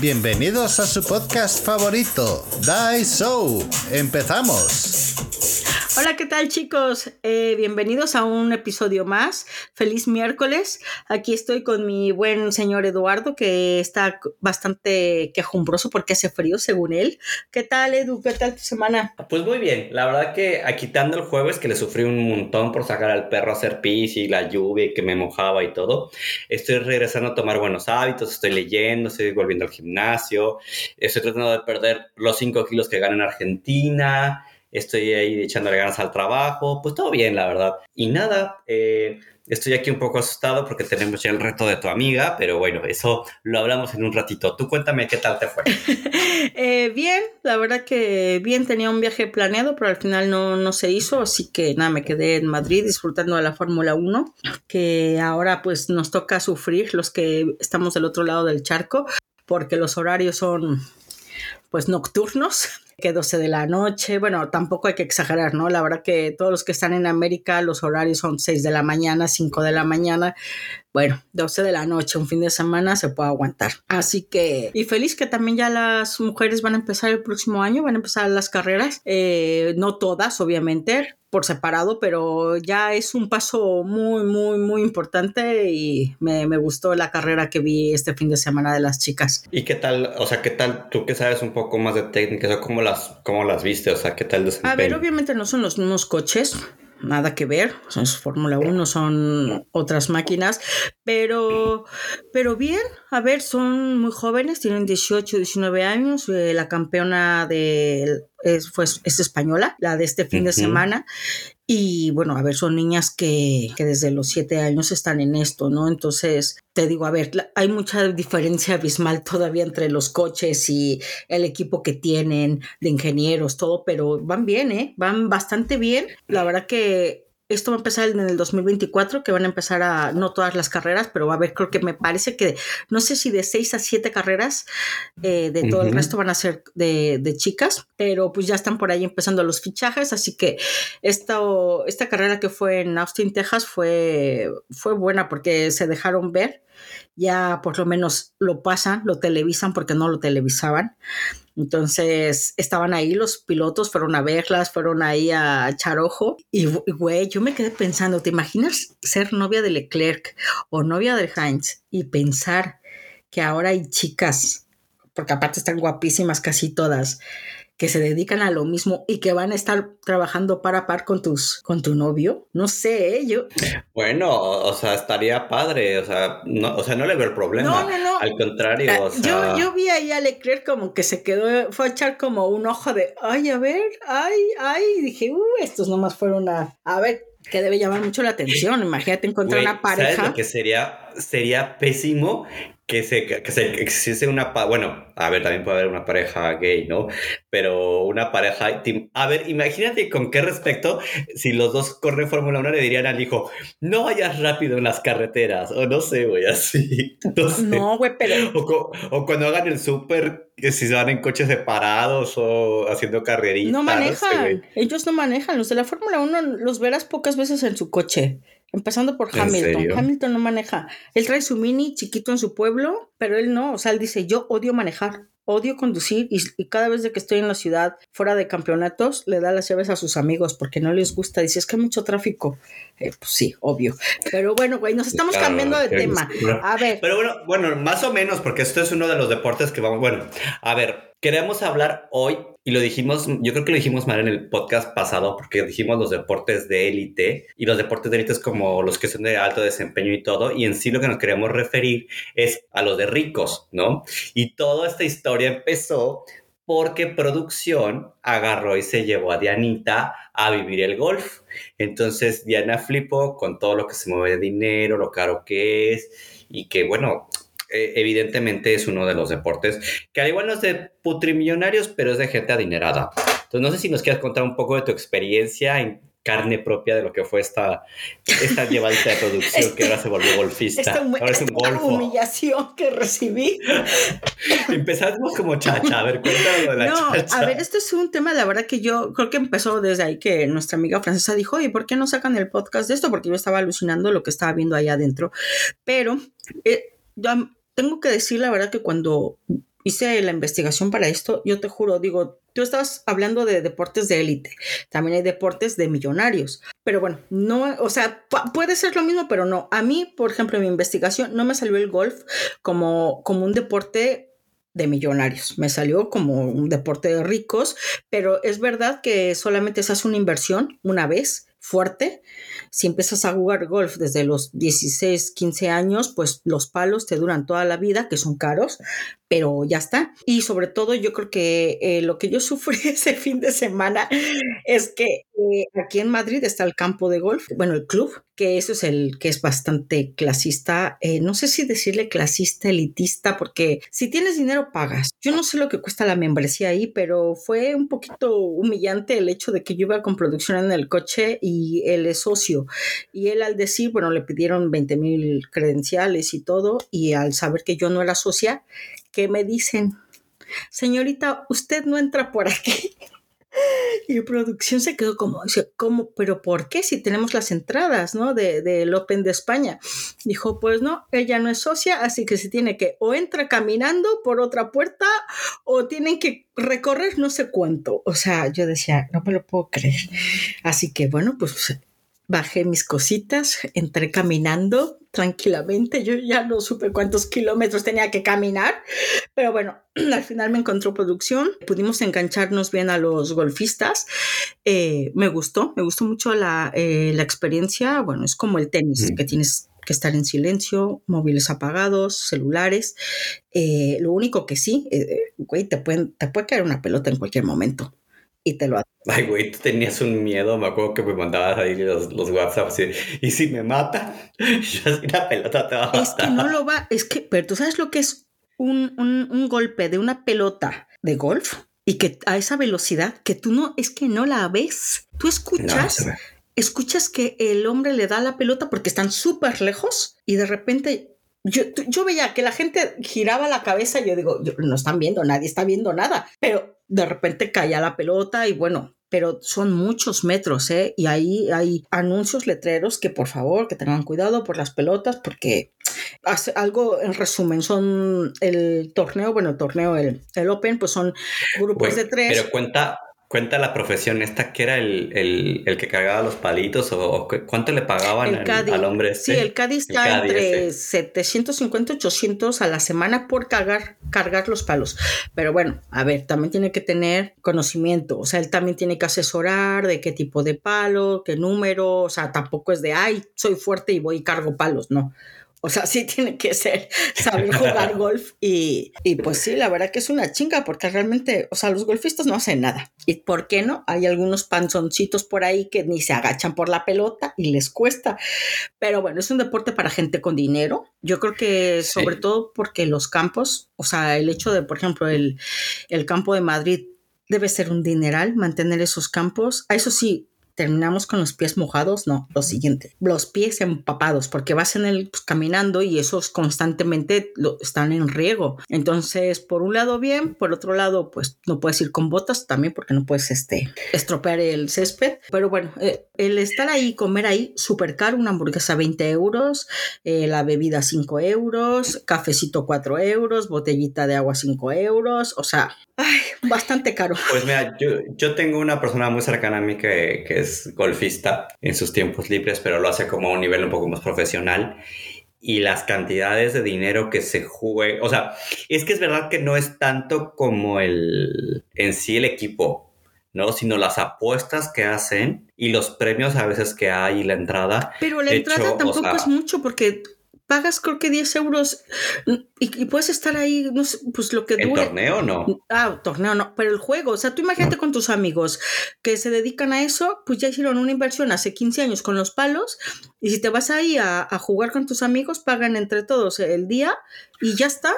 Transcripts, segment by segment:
Bienvenidos a su podcast favorito, Die Show. Empezamos. Hola, ¿qué tal chicos? Eh, bienvenidos a un episodio más. Feliz miércoles. Aquí estoy con mi buen señor Eduardo, que está bastante quejumbroso porque hace frío, según él. ¿Qué tal, Edu? ¿Qué tal tu semana? Pues muy bien. La verdad que quitando el jueves, que le sufrí un montón por sacar al perro a hacer pis y la lluvia y que me mojaba y todo, estoy regresando a tomar buenos hábitos, estoy leyendo, estoy volviendo al gimnasio, estoy tratando de perder los 5 kilos que gano en Argentina estoy ahí echándole ganas al trabajo, pues todo bien, la verdad. Y nada, eh, estoy aquí un poco asustado porque tenemos ya el reto de tu amiga, pero bueno, eso lo hablamos en un ratito. Tú cuéntame qué tal te fue. Eh, bien, la verdad que bien, tenía un viaje planeado, pero al final no, no se hizo, así que nada, me quedé en Madrid disfrutando de la Fórmula 1, que ahora pues nos toca sufrir los que estamos del otro lado del charco, porque los horarios son pues nocturnos que 12 de la noche, bueno, tampoco hay que exagerar, ¿no? La verdad que todos los que están en América, los horarios son 6 de la mañana, 5 de la mañana, bueno, 12 de la noche, un fin de semana se puede aguantar. Así que, y feliz que también ya las mujeres van a empezar el próximo año, van a empezar las carreras, eh, no todas, obviamente, por separado, pero ya es un paso muy, muy, muy importante y me, me, gustó la carrera que vi este fin de semana de las chicas. ¿Y qué tal, o sea, qué tal, tú que sabes un poco más de técnicas, o cómo las, cómo las viste, o sea, qué tal desempeño? A ver, obviamente no son los mismos coches, nada que ver, son Fórmula 1, son otras máquinas, pero, pero bien, a ver, son muy jóvenes, tienen 18, 19 años, eh, la campeona de, es, es española, la de este fin de semana, y bueno, a ver, son niñas que, que, desde los siete años están en esto, ¿no? Entonces, te digo, a ver, hay mucha diferencia abismal todavía entre los coches y el equipo que tienen de ingenieros, todo, pero van bien, ¿eh? Van bastante bien. La verdad que esto va a empezar en el 2024, que van a empezar a, no todas las carreras, pero va a haber, creo que me parece que, no sé si de seis a siete carreras, eh, de todo el resto van a ser de, de, chicas, pero pues ya están por ahí empezando los fichajes, así que esta, esta carrera que fue en Austin, Texas, fue, fue buena porque se dejaron ver, ya por lo menos lo pasan, lo televisan porque no lo televisaban. Entonces estaban ahí los pilotos, fueron a verlas, fueron ahí a echar ojo. Y, güey, yo me quedé pensando, ¿te imaginas ser novia de Leclerc o novia de Heinz y pensar que ahora hay chicas, porque aparte están guapísimas casi todas, que se dedican a lo mismo y que van a estar trabajando par a par con tus con tu novio no sé ¿eh? yo bueno o sea estaría padre o sea no o sea no le veo el problema no, no, no. al contrario o sea... yo, yo vi ahí a Leclerc como que se quedó fue a echar como un ojo de ay a ver ay ay y dije uh, estos nomás fueron a a ver que debe llamar mucho la atención. Imagínate encontrar una pareja. ¿sabes lo que sería, sería pésimo que se, que se existiese una, bueno, a ver, también puede haber una pareja gay, ¿no? Pero una pareja, a ver, imagínate con qué respecto, si los dos corren Fórmula 1 le dirían al hijo, no vayas rápido en las carreteras, o no sé, güey, así. No, güey, pero... O, o, cuando hagan el súper, si se van en coches separados o haciendo carreritas. No manejan, ellos no manejan, los de la Fórmula 1 los verás pocas veces en su coche. Empezando por Hamilton. Hamilton no maneja. Él trae su mini chiquito en su pueblo, pero él no. O sea, él dice, yo odio manejar, odio conducir y, cada vez de que estoy en la ciudad fuera de campeonatos, le da las llaves a sus amigos porque no les gusta. Dice, es que hay mucho tráfico. Eh, pues sí, obvio. Pero bueno, güey, nos estamos cambiando de tema. A ver. Pero bueno, bueno, más o menos, porque esto es uno de los deportes que vamos, bueno, a ver, queremos hablar hoy y lo dijimos, yo creo que lo dijimos mal en el podcast pasado, porque dijimos los deportes de élite y los deportes de élite es como los que son de alto desempeño y todo, y en sí lo que nos queremos referir es a los de ricos, ¿no? Y toda esta historia empezó porque producción agarró y se llevó a Dianita a vivir el golf. Entonces Diana flipó con todo lo que se mueve de dinero, lo caro que es y que bueno, eh, evidentemente es uno de los deportes que al igual no es de putrimillonarios, pero es de gente adinerada. Entonces, no sé si nos quieres contar un poco de tu experiencia en carne propia de lo que fue esta, esta llevadita de producción que ahora se volvió golfista. Esta, ahora es un golfo. humillación que recibí. Empezamos como chacha, a ver, cuéntame de la no, A ver, esto es un tema, la verdad que yo creo que empezó desde ahí que nuestra amiga francesa dijo, oye, ¿por qué no sacan el podcast de esto? Porque yo estaba alucinando lo que estaba viendo ahí adentro. Pero eh, yo tengo que decir la verdad que cuando hice la investigación para esto, yo te juro, digo, tú estabas hablando de deportes de élite, también hay deportes de millonarios, pero bueno, no, o sea, puede ser lo mismo, pero no. A mí, por ejemplo, en mi investigación no me salió el golf como, como un deporte de millonarios. Me salió como un deporte de ricos, pero es verdad que solamente se hace una inversión una vez fuerte. Si empiezas a jugar golf desde los 16, 15 años, pues los palos te duran toda la vida, que son caros, pero ya está. Y sobre todo yo creo que eh, lo que yo sufrí ese fin de semana es que eh, aquí en Madrid está el campo de golf, bueno, el club, que eso es el que es bastante clasista, eh, no sé si decirle clasista, elitista, porque si tienes dinero pagas. Yo no sé lo que cuesta la membresía ahí, pero fue un poquito humillante el hecho de que yo iba con producción en el coche y él es socio. Y él al decir, bueno, le pidieron 20 mil credenciales y todo, y al saber que yo no era socia, que me dicen, señorita, usted no entra por aquí. Y producción se quedó como, ¿cómo? ¿Pero por qué? Si tenemos las entradas, ¿no? Del de, Open de España. Dijo, pues no, ella no es socia, así que se tiene que o entra caminando por otra puerta o tienen que recorrer no sé cuánto. O sea, yo decía, no me lo puedo creer. Así que bueno, pues bajé mis cositas, entré caminando tranquilamente. Yo ya no supe cuántos kilómetros tenía que caminar, pero bueno, al final me encontró producción. Pudimos engancharnos bien a los golfistas. Eh, me gustó, me gustó mucho la, eh, la experiencia. Bueno, es como el tenis, que tienes que estar en silencio, móviles apagados, celulares. Eh, lo único que sí, güey, te, pueden, te puede caer una pelota en cualquier momento y te lo Ay, güey, tú tenías un miedo, me acuerdo que me mandabas ahí los, los WhatsApp y si me mata, yo así la pelota te va a matar. Es que no lo va, es que, pero tú sabes lo que es un, un, un golpe de una pelota de golf y que a esa velocidad que tú no, es que no la ves. Tú escuchas, escuchas que el hombre le da la pelota porque están súper lejos y de repente yo, yo, veía que la gente giraba la cabeza y yo digo, no están viendo, nadie está viendo nada, pero de repente caía la pelota y bueno, pero son muchos metros, ¿eh? Y ahí hay anuncios, letreros que por favor, que tengan cuidado por las pelotas porque hace algo en resumen, son el torneo, bueno, el torneo, el, el Open, pues son grupos de tres. Pero cuenta, Cuenta la profesión esta que era el, el, el, que cargaba los palitos o, cuánto le pagaban al, hombre este. Sí, el Cádiz está entre 750 y 800 a la semana por cargar, cargar los palos. Pero bueno, a ver, también tiene que tener conocimiento. O sea, él también tiene que asesorar de qué tipo de palo, qué número. O sea, tampoco es de, ay, soy fuerte y voy y cargo palos. No. O sea, sí tiene que ser saber jugar golf y, y, pues sí, la verdad que es una chinga porque realmente, o sea, los golfistas no hacen nada. ¿Y por qué no? Hay algunos panzoncitos por ahí que ni se agachan por la pelota y les cuesta. Pero bueno, es un deporte para gente con dinero. Yo creo que sobre todo porque los campos, o sea, el hecho de, por ejemplo, el, el campo de Madrid debe ser un dineral mantener esos campos. A eso sí, terminamos con los pies mojados, no, lo siguiente, los pies empapados, porque vas en el pues, caminando y esos constantemente lo, están en riego. Entonces, por un lado bien, por otro lado, pues no puedes ir con botas también porque no puedes este, estropear el césped. Pero bueno, eh, el estar ahí, comer ahí, súper caro, una hamburguesa 20 euros, eh, la bebida 5 euros, cafecito 4 euros, botellita de agua 5 euros, o sea, ay, bastante caro. Pues mira, yo, yo tengo una persona muy cercana a mí que, que es golfista en sus tiempos libres, pero lo hace como a un nivel un poco más profesional. Y las cantidades de dinero que se juegue, o sea, es que es verdad que no es tanto como el en sí el equipo, ¿no? Sino las apuestas que hacen y los premios a veces que hay y la entrada. Pero la entrada tampoco es mucho porque pagas creo que 10 euros y, puedes estar ahí, no sé, pues lo que dure. ¿En torneo no? Ah, torneo no, pero el juego, o sea, tú imagínate con tus amigos que se dedican a eso, pues ya hicieron una inversión hace 15 años con los palos y si te vas ahí a, jugar con tus amigos, pagan entre todos el día y ya está.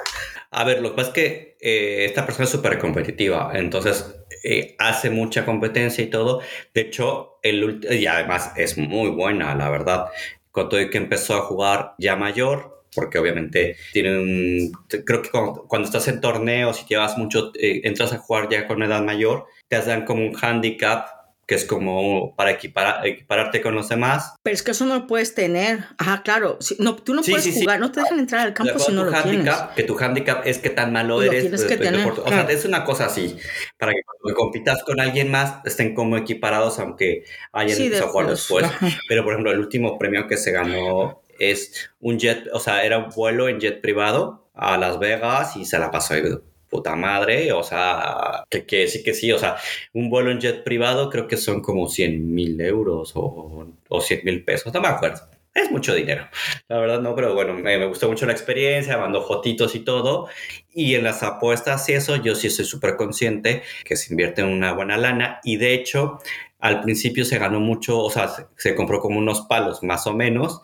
A ver, lo que pasa es que eh, esta persona es súper competitiva, entonces eh, hace mucha competencia y todo. De hecho, el, y además es muy buena, la verdad cuando que empezó a jugar ya mayor, porque obviamente tiene un... Creo que cuando, estás en torneos y llevas mucho, eh, entras a jugar ya con edad mayor, te dan como un handicap que es como para equipar, equipararte con los demás. Pero es que eso no lo puedes tener. Ajá, claro. no, tú no puedes jugar, no te dejan entrar al campo si no lo tienes. Que tu handicap es que tan malo eres. Tienes que tener, O sea, es una cosa así, para que cuando compitas con alguien más estén como equiparados, aunque hayan sí, software después. Pero, por ejemplo, el último premio que se ganó es un jet, o sea, era un vuelo en jet privado a Las Vegas y se la pasó puta madre, o sea, que, que, sí que sí, o sea, un vuelo en jet privado creo que son como 100 mil euros o, o 100 mil pesos, no me acuerdo. Es mucho dinero, la verdad no, pero bueno, me, gustó mucho la experiencia, mandó fotitos y todo. Y en las apuestas y eso, yo sí soy súper consciente que se invierte en una buena lana. Y de hecho, al principio se ganó mucho, o sea, se compró como unos palos más o menos,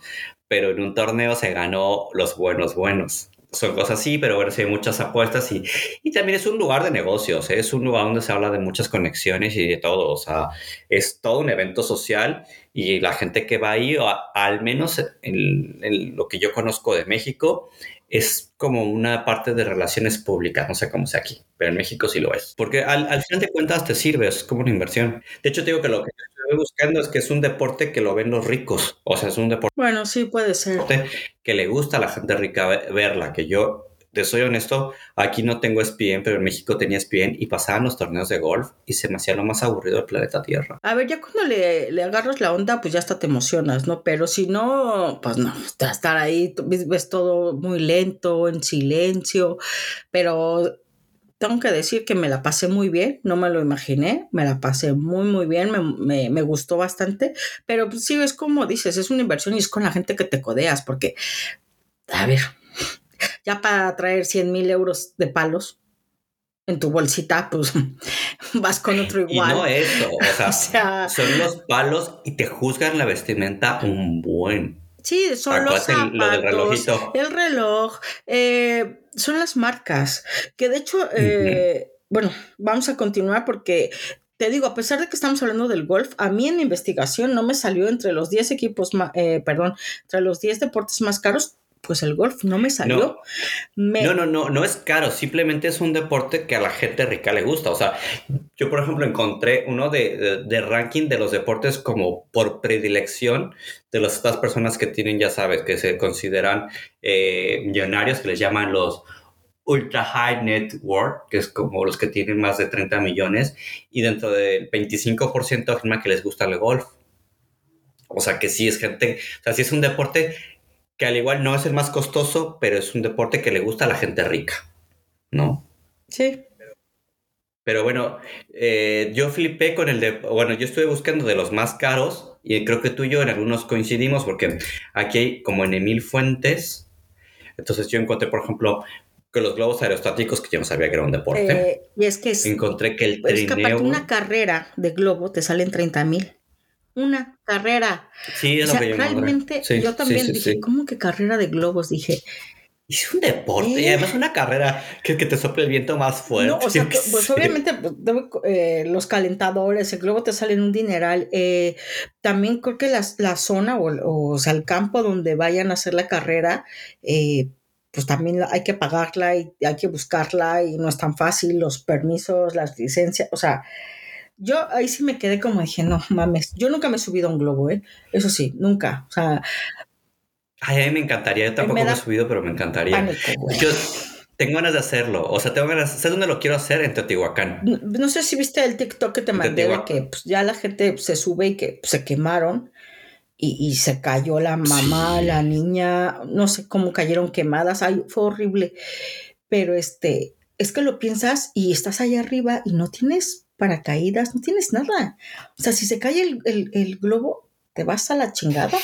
pero en un torneo se ganó los buenos buenos son cosas así, pero bueno, sí hay muchas apuestas y, y también es un lugar de negocios, ¿eh? es un lugar donde se habla de muchas conexiones y de todo, o sea, es todo un evento social y la gente que va ahí, al menos en, lo que yo conozco de México, es como una parte de relaciones públicas, no sé cómo sea aquí, pero en México sí lo es, porque al, al final de cuentas te sirve, es como una inversión. De hecho, te digo que lo que estoy buscando es que es un deporte que lo ven los ricos. O sea, es un deporte. Bueno, sí, puede ser. Que le gusta a la gente rica verla. Que yo, te soy honesto, aquí no tengo SPN, pero en México tenía SPN y pasaban los torneos de golf y se me hacía lo más aburrido del planeta Tierra. A ver, ya cuando le, le agarras la onda, pues ya hasta te emocionas, ¿no? Pero si no, pues no, estar ahí, ves todo muy lento, en silencio, pero tengo que decir que me la pasé muy bien, no me lo imaginé, me la pasé muy, muy bien, me, gustó bastante, pero pues, sí, es como dices, es una inversión y es con la gente que te codeas, porque, a ver, ya para traer 100 mil euros de palos en tu bolsita, pues vas con otro igual. Y no eso, o sea, son los palos y te juzgan la vestimenta un buen. Sí, son los zapatos, el reloj, eh, son las marcas, que de hecho, eh, bueno, vamos a continuar porque te digo, a pesar de que estamos hablando del golf, a mí en investigación no me salió entre los 10 equipos, eh, perdón, entre los 10 deportes más caros, pues el golf no me salió. No. no, no, no, es caro, simplemente es un deporte que a la gente rica le gusta. O sea, yo por ejemplo encontré uno de, ranking de los deportes como por predilección de las, estas personas que tienen, ya sabes, que se consideran eh, millonarios, que les llaman los ultra high net worth, que es como los que tienen más de 30 millones, y dentro del 25% afirma que les gusta el golf. O sea que sí es gente, o sea, sí es un deporte que al igual no es el más costoso, pero es un deporte que le gusta a la gente rica, ¿no? Sí. Pero bueno, eh, yo flipé con el de, bueno, yo estuve buscando de los más caros y creo que tú y yo en algunos coincidimos porque aquí hay como en Emil Fuentes, entonces yo encontré, por ejemplo, que los globos aerostáticos, que yo no sabía que era un deporte. Eh, y es que encontré que el es que una carrera de globo te salen 30 mil una carrera. Sí, es lo que yo realmente yo también dije, ¿cómo que carrera de globos? Dije, es un deporte y además una carrera que, que te sople el viento más fuerte. No, o sea, pues obviamente pues, eh, los calentadores, el globo te sale en un dineral. Eh, también creo que la, la zona o, o, sea, el campo donde vayan a hacer la carrera, eh, pues también hay que pagarla y hay que buscarla y no es tan fácil, los permisos, las licencias, o sea, yo ahí sí me quedé como dije, no mames, yo nunca me he subido a un globo, ¿eh? Eso sí, nunca. O sea. Ay, a mí me encantaría, yo tampoco me, he subido, pero me encantaría. yo tengo ganas de hacerlo, o sea, tengo ganas, ¿sabes dónde lo quiero hacer? En Teotihuacán. No, sé si viste el TikTok que te mandé de que pues, ya la gente se sube y que pues, se quemaron. Y, se cayó la mamá, la niña, no sé cómo cayeron quemadas, ay, fue horrible. Pero este, es que lo piensas y estás allá arriba y no tienes paracaídas, no tienes nada. O sea, si se cae el, globo, te vas a la chingada.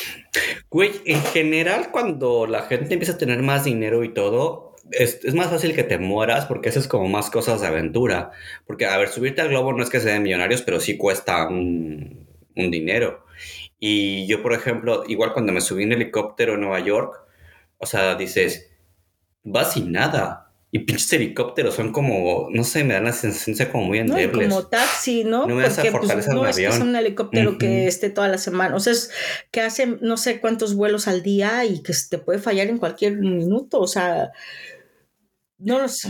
Güey, en general, cuando la gente empieza a tener más dinero y todo, es, más fácil que te mueras porque haces como más cosas de aventura. Porque, a ver, subirte al globo no es que sea de millonarios, pero sí cuesta un, un dinero. Y yo, por ejemplo, igual cuando me subí en helicóptero en Nueva York, o sea, dices, vas sin nada y pinches helicópteros son como, no sé, me dan la sensación como muy endebles. No, como taxi, ¿no? No me Porque, pues, no es que es un helicóptero que esté toda la semana. O sea, es que hace no sé cuántos vuelos al día y que te puede fallar en cualquier minuto. O sea, no lo sé.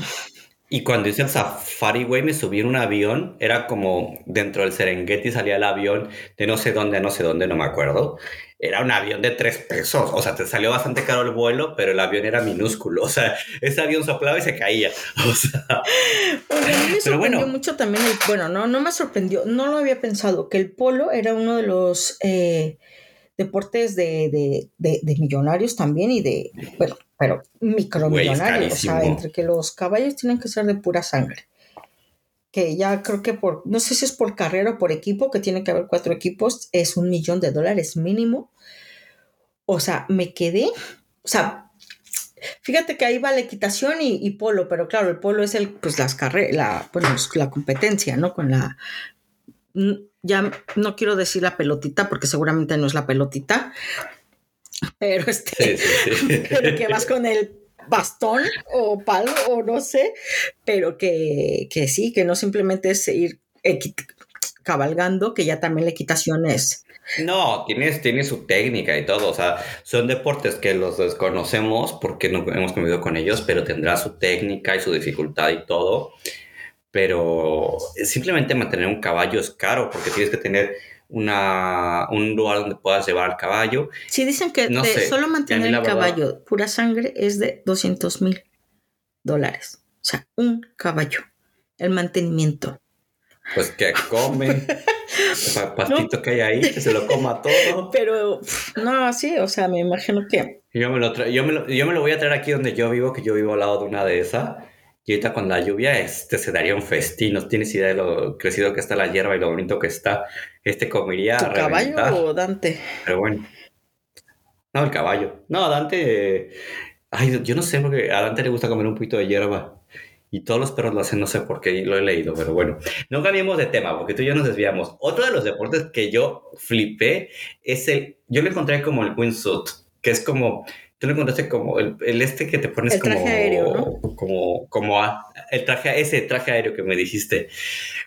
Y cuando hice el safari, güey, me subí en un avión. Era como dentro del Serengeti salía el avión de no sé dónde, no sé dónde, no me acuerdo. Era un avión de tres pesos. O sea, te salió bastante caro el vuelo, pero el avión era minúsculo. O sea, ese avión soplaba y se caía. O sea. Porque a mí me sorprendió mucho también el. Bueno, no, no me sorprendió. No lo había pensado. Que el polo era uno de los. Eh, deportes de, millonarios también y de, bueno, pero micromillonarios, o sea, entre que los caballos tienen que ser de pura sangre. Que ya creo que por, no sé si es por carrera o por equipo, que tiene que haber cuatro equipos, es un millón de dólares mínimo. O sea, me quedé, o sea, fíjate que ahí va la equitación y, polo, pero claro, el polo es el, pues las carreras, la, bueno, la competencia, ¿no? Con la, ya no quiero decir la pelotita porque seguramente no es la pelotita, pero este, que vas con el bastón o palo o no sé, pero que, sí, que no simplemente es ir cabalgando, que ya también la equitación es. No, tiene, tiene su técnica y todo, o sea, son deportes que los desconocemos porque no hemos convivido con ellos, pero tendrá su técnica y su dificultad y todo pero simplemente mantener un caballo es caro porque tienes que tener una, un lugar donde puedas llevar al caballo. Sí, dicen que solo mantener el caballo pura sangre es de 200 mil dólares. O sea, un caballo. El mantenimiento. Pues que comen. pastito que hay ahí, que se lo coma todo. Pero, no, sí, o sea, me imagino que. Yo me, lo yo, me lo, yo me lo voy a traer aquí donde yo vivo, que yo vivo al lado de una de esas. Y ahorita con la lluvia este se daría un festín. No tienes idea de lo crecido que está la hierba y lo bonito que está. Este comería. ¿Tu caballo o Dante? Pero bueno. No, el caballo. No, Dante. Ay, yo no sé porque a Dante le gusta comer un poquito de hierba. Y todos los perros lo hacen, no sé por qué, lo he leído, pero bueno. No cambiemos de tema porque tú y yo nos desviamos. Otro de los deportes que yo flipé es el. Yo lo encontré como el windsuit, que es como Tú lo encontraste como el, este que te pones el traje como, aéreo, ¿no? como, como el traje, ese traje aéreo que me dijiste.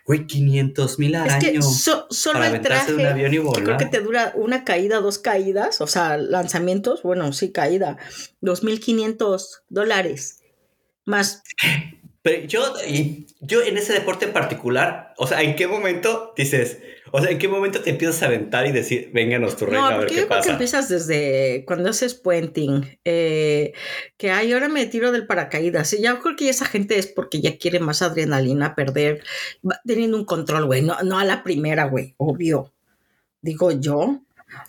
Güey, 500 mil al es Que solo el traje, un avión y creo que te dura una caída, dos caídas, o sea, lanzamientos, bueno, sí, caída, 2.500 dólares más. Pero yo, yo en ese deporte en particular, o sea, ¿en qué momento dices, o sea, ¿en qué momento te empiezas a aventar y decir, vénganos tu reina a ver qué yo pasa? Creo que empiezas desde cuando haces puenting, eh, que hay ahora me tiro del paracaídas. Y ya creo que esa gente es porque ya quiere más adrenalina, perder, teniendo un control, güey. No, no a la primera, güey, obvio. Digo yo.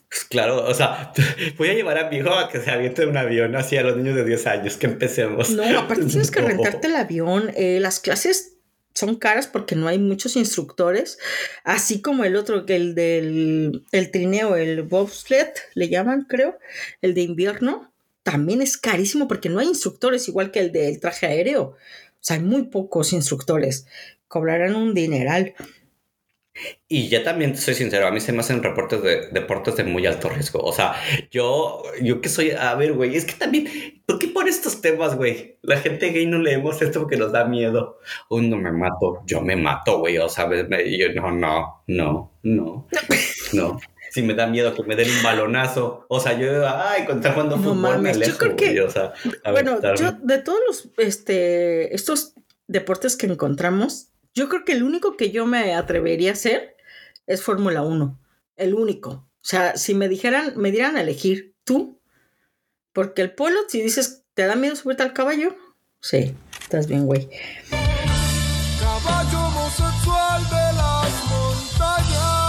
Pues claro, o sea, voy a llevar a mi hijo a que se aviente de un avión así a los niños de 10 años, que empecemos. No, aparte tienes que rentarte el avión. Eh, las clases son caras porque no hay muchos instructores, así como el otro, el del el trineo, el bobsled, le llaman, creo, el de invierno, también es carísimo porque no hay instructores, igual que el del traje aéreo. O sea, hay muy pocos instructores. Cobrarán un dineral. Y ya también soy sincero, a mí se me hacen reportes de deportes de muy alto riesgo. O sea, yo, yo que soy, a ver, güey, es que también, ¿por qué por estos temas, güey? La gente gay no leemos esto porque nos da miedo. Uy, no me mato, yo me mato, güey, o sea, yo no, no, no, no, no. Si me da miedo que me den un balonazo, o sea, yo, ay, cuando cuando fútbol me alejo, yo creo que, o sea, bueno, yo de todos los, este, estos deportes que encontramos, yo creo que el único que yo me atrevería a hacer es Fórmula 1. El único. O sea, si me dijeran, me dieran a elegir tú, porque el polo, si dices, ¿te da miedo subirte al caballo? Sí, estás bien, güey. Caballo homosexual de las montañas.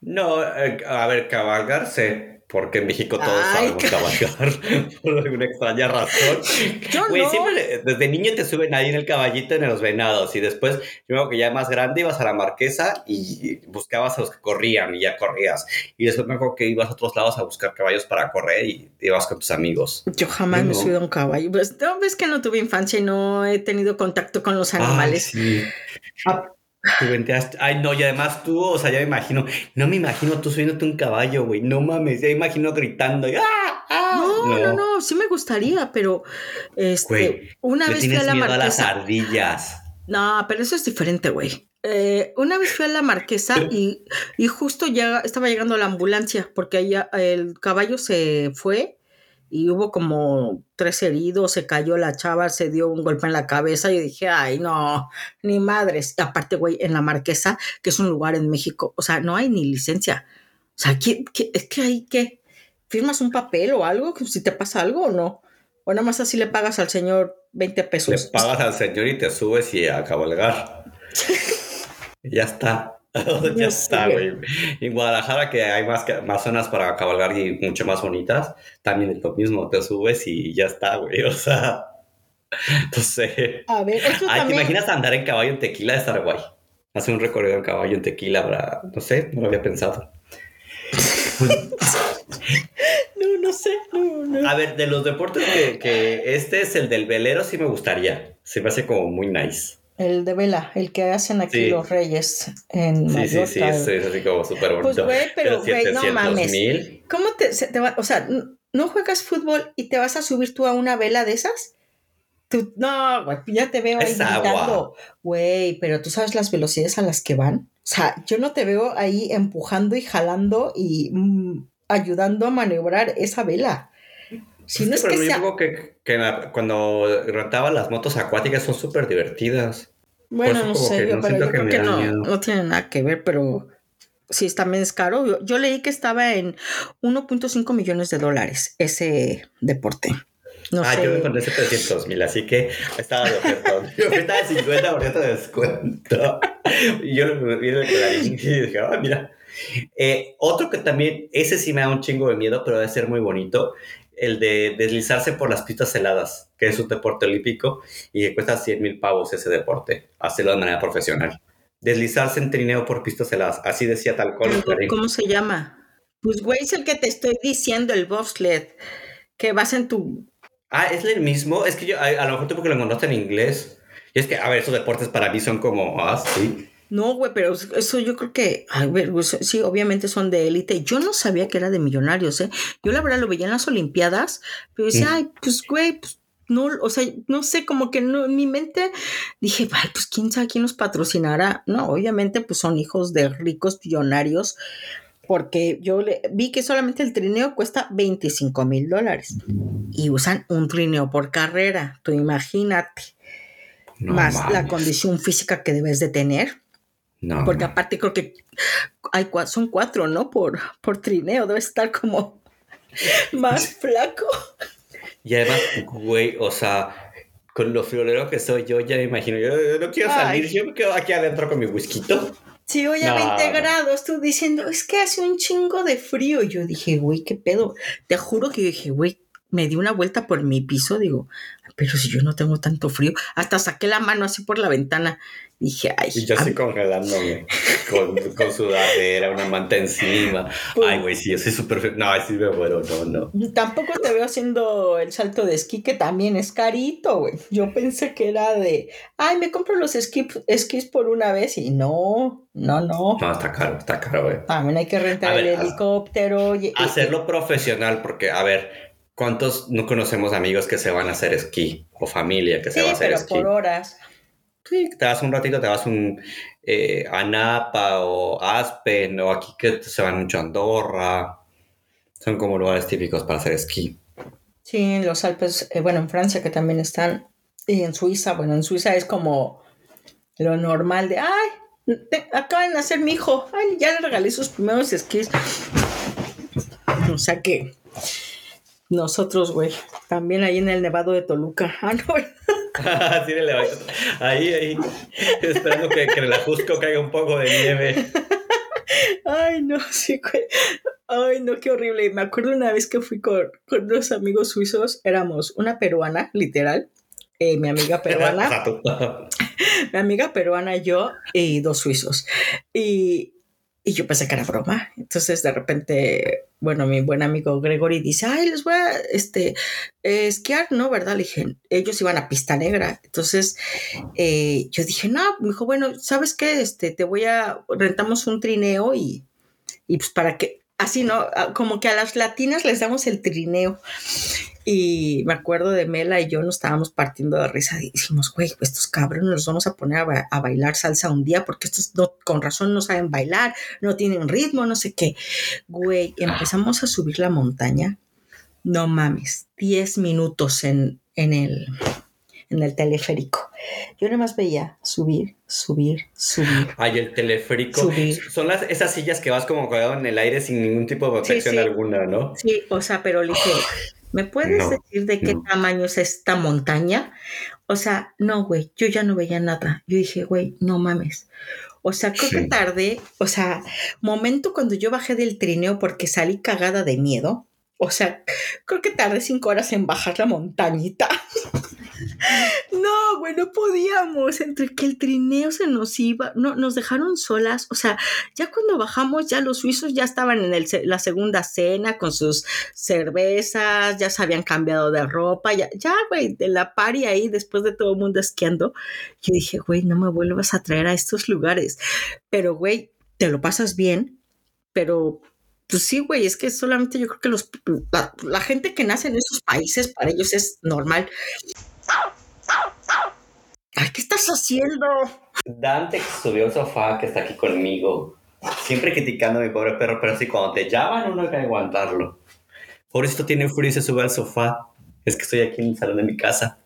No, eh, a ver, cabalgarse porque en México todos sabemos cabalgar por alguna extraña razón. Yo no. siempre desde niño te suben ahí en el caballito en los venados y después yo que ya más grande ibas a la marquesa y buscabas a los que corrían y ya corrías. Y después me acuerdo que ibas a otros lados a buscar caballos para correr y ibas con tus amigos. Yo jamás me he subido a un caballo. Pues no ves que no tuve infancia y no he tenido contacto con los animales. Ay, sí. Ah, Ay, no, y además tú, o sea, ya me imagino, no me imagino tú subiéndote un caballo, güey, no mames, ya me imagino gritando. ¡ah, ah! No, no, no, sí me gustaría, pero este, una vez fui a la marquesa. A las ardillas. No, pero eso es diferente, güey. Eh, una vez fui a la marquesa y, y justo ya estaba llegando la ambulancia porque allá el caballo se fue y hubo como tres heridos, se cayó la chava, se dio un golpe en la cabeza. Y dije, ay, no, ni madres. Y aparte, güey, en la Marquesa, que es un lugar en México, o sea, no hay ni licencia. O sea, ¿qué, qué, es que hay que firmas un papel o algo, si te pasa algo o no. O nada más así le pagas al señor 20 pesos. Le pagas al señor y te subes y a cabalgar. ya está. ya está, güey. En Guadalajara, que hay más, más zonas para cabalgar y mucho más bonitas, también es lo mismo. Te subes y ya está, güey. O sea, no sé. A ver, ¿te imaginas andar en caballo en tequila de estar guay? Hacer un recorrido en caballo en tequila para, no sé, no lo había pensado. no, no sé. A ver, de los deportes que, este es el del velero, sí me gustaría. Se me hace como muy nice. El de vela, el que hacen aquí los reyes en Sí, sí, sí, es, así como súper bonito. Pues, güey, pero, güey, no mames. ¿Cómo te, te va, o sea, no juegas fútbol y te vas a subir tú a una vela de esas? Tú, no, güey, ya te veo ahí gritando. Güey, pero tú sabes las velocidades a las que van. O sea, yo no te veo ahí empujando y jalando y mm, ayudando a maniobrar esa vela. Si no es que, sea... que, cuando rentaba las motos acuáticas son súper divertidas. Bueno, no sé, pero yo creo que no, no tiene nada que ver, pero sí, también es caro. Yo, leí que estaba en 1.5 millones de dólares ese deporte. No ah, yo me encontré 700 mil, así que estaba de oferta. yo estaba de 50% de descuento. y yo lo vi en el y dije, ah, mira. Eh, otro que también, ese sí me da un chingo de miedo, pero debe ser muy bonito, el de deslizarse por las pistas heladas, que es un deporte olímpico y que cuesta 100 mil pavos ese deporte, hacerlo de manera profesional. Deslizarse en trineo por pistas heladas, así decía tal cual. ¿Cómo se llama? Pues güey, es el que te estoy diciendo, el bobsled, que vas en tu... Ah, es el mismo, es que yo a, lo mejor tú porque lo encontraste en inglés. Y es que, a ver, esos deportes para mí son como, ah, sí. No, güey, pero eso yo creo que, a ver, pues, sí, obviamente son de élite. Yo no sabía que era de millonarios, ¿eh? Yo la verdad lo veía en las Olimpiadas, pero decía, ay, pues, güey, pues, no, o sea, no sé, como que no, en mi mente dije, ay, pues, quién sabe quién nos patrocinará. No, obviamente, pues, son hijos de ricos millonarios, porque yo le, vi que solamente el trineo cuesta 25 mil dólares y usan un trineo por carrera, tú imagínate. más la condición física que debes de tener. No, Porque aparte creo que hay son cuatro, ¿no? Por, por trineo, debe estar como más flaco. Y además, güey, o sea, con lo friolero que soy yo, ya me imagino, yo, no quiero salir, yo me quedo aquí adentro con mi whisky. Sí, hoy a 20 grados, tú diciendo, es que hace un chingo de frío. Y yo dije, güey, qué pedo. Te juro que dije, güey, me di una vuelta por mi piso, digo, pero si yo no tengo tanto frío, hasta saqué la mano así por la ventana. Dije, ay. Y yo así congelándome con, con sudadera, una manta encima. Pues ay, güey, sí, yo soy súper. No, sí me muero, no, no. Tampoco te veo haciendo el salto de esquí, que también es carito, güey. Yo pensé que era de, ay, me compro los esquís por una vez y no, no, no. No, está caro, está caro, güey. También hay que rentar el helicóptero. hacerlo profesional, porque, a ver ¿Cuántos no conocemos amigos que se van a hacer esquí o familia que se va a hacer pero por horas. Sí, te vas un ratito, te vas un, eh, a Napa o Aspen o aquí que se van mucho a Andorra. Son como lugares típicos para hacer esquí. Sí, en los Alpes, eh, bueno, en Francia que también están, y en Suiza, bueno, en Suiza es como lo normal de, ay, acaban de nacer mi hijo, ay, ya le regalé sus primeros esquís. O sea que nosotros, güey. También ahí en el Nevado de Toluca. Ah, no. sí. Ahí, ahí. Esperando que, que en el Ajusco caiga un poco de nieve. Ay, no, sí, güey. Ay, no, qué horrible. Me acuerdo una vez que fui con, con unos amigos suizos. Éramos una peruana, literal. Eh, mi amiga peruana. mi amiga peruana, yo y dos suizos. Y, y yo pensé que era broma. Entonces, de repente, bueno, mi buen amigo Gregory dice, ay, les voy a este, esquiar, ¿no? ¿Verdad? Le dije, ellos iban a pista negra. Entonces, eh, yo dije, no, me dijo, bueno, ¿sabes qué? Este, te voy a, rentamos un trineo y, y pues para que, así, ¿no? Ah, como que a las latinas les damos el trineo. Y me acuerdo de Mela y yo nos estábamos partiendo de risa y dijimos, güey, estos cabrones nos vamos a poner a, bailar salsa un día porque estos no, con razón no saben bailar, no tienen ritmo, no sé qué. Güey, empezamos a subir la montaña. No mames, 10 minutos en, en el en el teleférico. Yo nada más veía subir, subir, subir. Ay, el teleférico. Subir. Son las, esas sillas que vas como colgado en el aire sin ningún tipo de protección sí. alguna, ¿no? Sí, o sea, pero le dije, ¿me puedes No, decir de qué no. tamaño es esta montaña? O sea, no, güey, yo ya no veía nada. Yo dije, güey, no mames. O sea, creo que Sí. tardé, o sea, momento cuando yo bajé del trineo porque salí cagada de miedo. O sea, creo que tardé cinco horas en bajar la montañita. No, güey, no podíamos. Entre que el trineo se nos iba, no, nos dejaron solas. O sea, ya cuando bajamos, ya los suizos ya estaban en la segunda cena con sus cervezas, ya se habían cambiado de ropa, ya, güey, de la party ahí después de todo el mundo esquiando. Yo dije, güey, no me vuelvas a traer a estos lugares. Pero, güey, te lo pasas bien, pero pues sí, güey, es que solamente yo creo que los, la, la gente que nace en esos países, para ellos es normal. Ay, ¿qué estás haciendo? Dante subió al sofá que está aquí conmigo, siempre criticando a mi pobre perro, pero así cuando te llaman uno hay que aguantarlo. Pobrecito tiene frío y se sube al sofá. Es que estoy aquí en el salón de mi casa.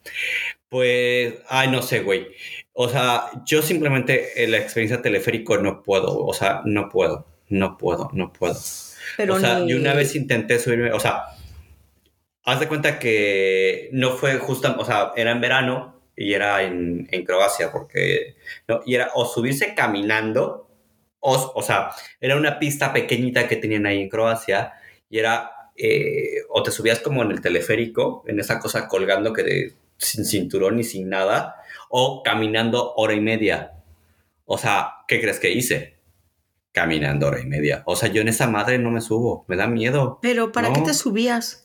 Pues, ay, no sé, güey. O sea, yo simplemente en la experiencia teleférico no puedo. O sea, no puedo. No puedo, no puedo. Pero o sea, ni- yo una vez intenté subirme, o sea, haz de cuenta que no fue justo, o sea, era en verano y era en, en Croacia, porque, no, y era o subirse caminando, o, o sea, era una pista pequeñita que tenían ahí en Croacia, y era, eh, o te subías como en el teleférico, en esa cosa colgando que de- sin cinturón y sin nada, o caminando hora y media. O sea, ¿qué crees que hice? Caminando hora y media. O sea, yo en esa madre no me subo, me da miedo. Pero ¿para qué te subías?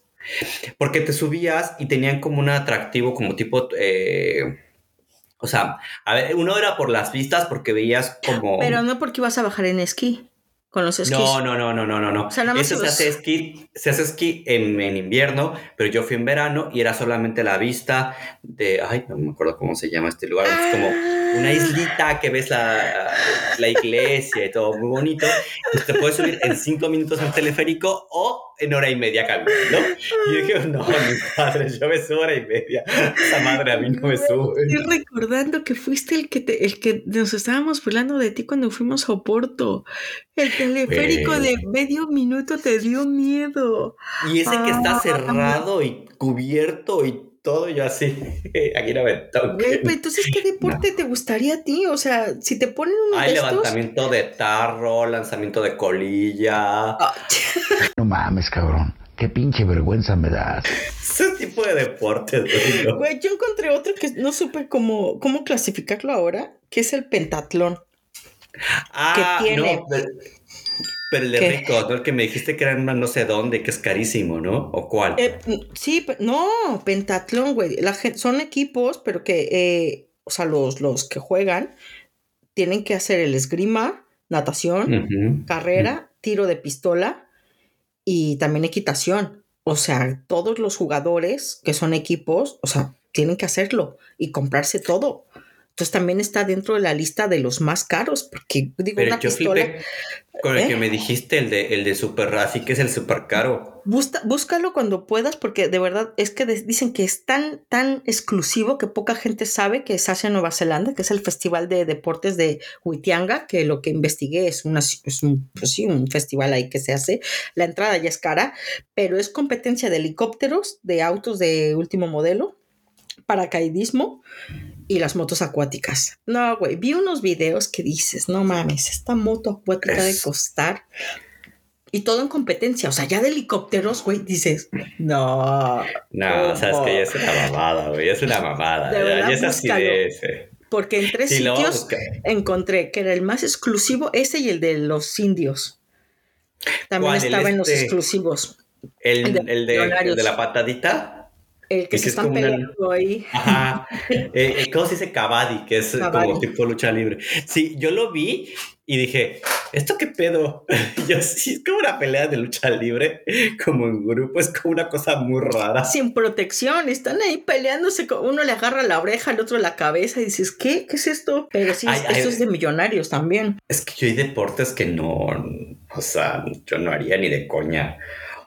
Porque te subías y tenían como un atractivo, como tipo. eh, o sea, a ver, uno era por las vistas porque veías como. Pero no porque ibas a bajar en esquí. Con los esquís. no, no, no, no, no, no, no. O sea, Eso se los- hace esquí, se hace esquí en, en invierno, pero yo fui en verano y era solamente la vista de, ay, no me acuerdo cómo se llama este lugar, es como una islita que ves la, la iglesia y todo muy bonito. Te puedes subir en cinco minutos al teleférico o en hora y media caminando. Y yo dije, no, mi padre, yo me subo hora y media. Esa madre a mí no me sube. Estoy recordando que fuiste el que te- el que nos estábamos burlando de ti cuando fuimos a Oporto. El teleférico de medio minuto te dio miedo. Y ese que está Ah. cerrado y cubierto y todo, yo así, aquí no me entonces, ¿qué deporte te gustaría a ti? O sea, si te ponen uno Hay de estos. levantamiento de tarro, lanzamiento de colilla, Ah, No mames, cabrón. Qué pinche vergüenza me das. ese tipo de deportes. güey. Güey, yo encontré otro que no supe cómo, cómo clasificarlo ahora, que es el pentatlón. Ah, tiene- no, pero, pero el ricos, ¿no? El que me dijiste que era no sé dónde, que es carísimo, ¿no? ¿O cuál? Eh, sí, pe- no, pentatlón, güey. La son equipos, pero que, eh, o sea, los, los que juegan tienen que hacer el esgrima, natación, carrera, tiro de pistola y también equitación. O sea, todos los jugadores que son equipos, o sea, tienen que hacerlo y comprarse todo. Entonces también está dentro de la lista de los más caros, porque digo, Pero una yo pistola. flipé con el ¿Eh? que me dijiste, el de, el de super, así que es el super caro. Busca- búscalo cuando puedas, porque de verdad es que de- dicen que es tan, tan exclusivo que poca gente sabe que se hace en Nueva Zelanda, que es el Festival de Deportes de Whitianga, que lo que investigué es, una, es un, pues sí, un festival ahí que se hace. La entrada ya es cara, pero es competencia de helicópteros, de autos de último modelo, paracaidismo y las motos acuáticas. No, güey, vi unos videos que dices, no mames, esta moto acuática de Es- costar. Y todo en competencia, o sea, ya de helicópteros, güey, dices, no, No, Oh, sabes que ya es una mamada, güey, es una mamada. De ya, verdad, ya es así de ese. porque en tres sitios encontré que era el más exclusivo, ese y el de los indios. También estaba en los este- exclusivos. El, El de el de, el millonarios. de la patadita. El que se es están una- peleando ahí. Ajá. Eh, eh, ¿Cómo se dice Kabaddi? Que es Kabaddi. como tipo lucha libre. Sí, yo lo vi y dije, ¿esto qué pedo? Yo sí, es como una pelea de lucha libre, como en grupo, es como una cosa muy rara. Sin protección, están ahí peleándose. Uno le agarra la oreja, el otro la cabeza y dices, ¿qué? ¿Qué es esto? Pero sí, Ay, es de millonarios también. Es que yo hay deportes que no, o sea, yo no haría ni de coña.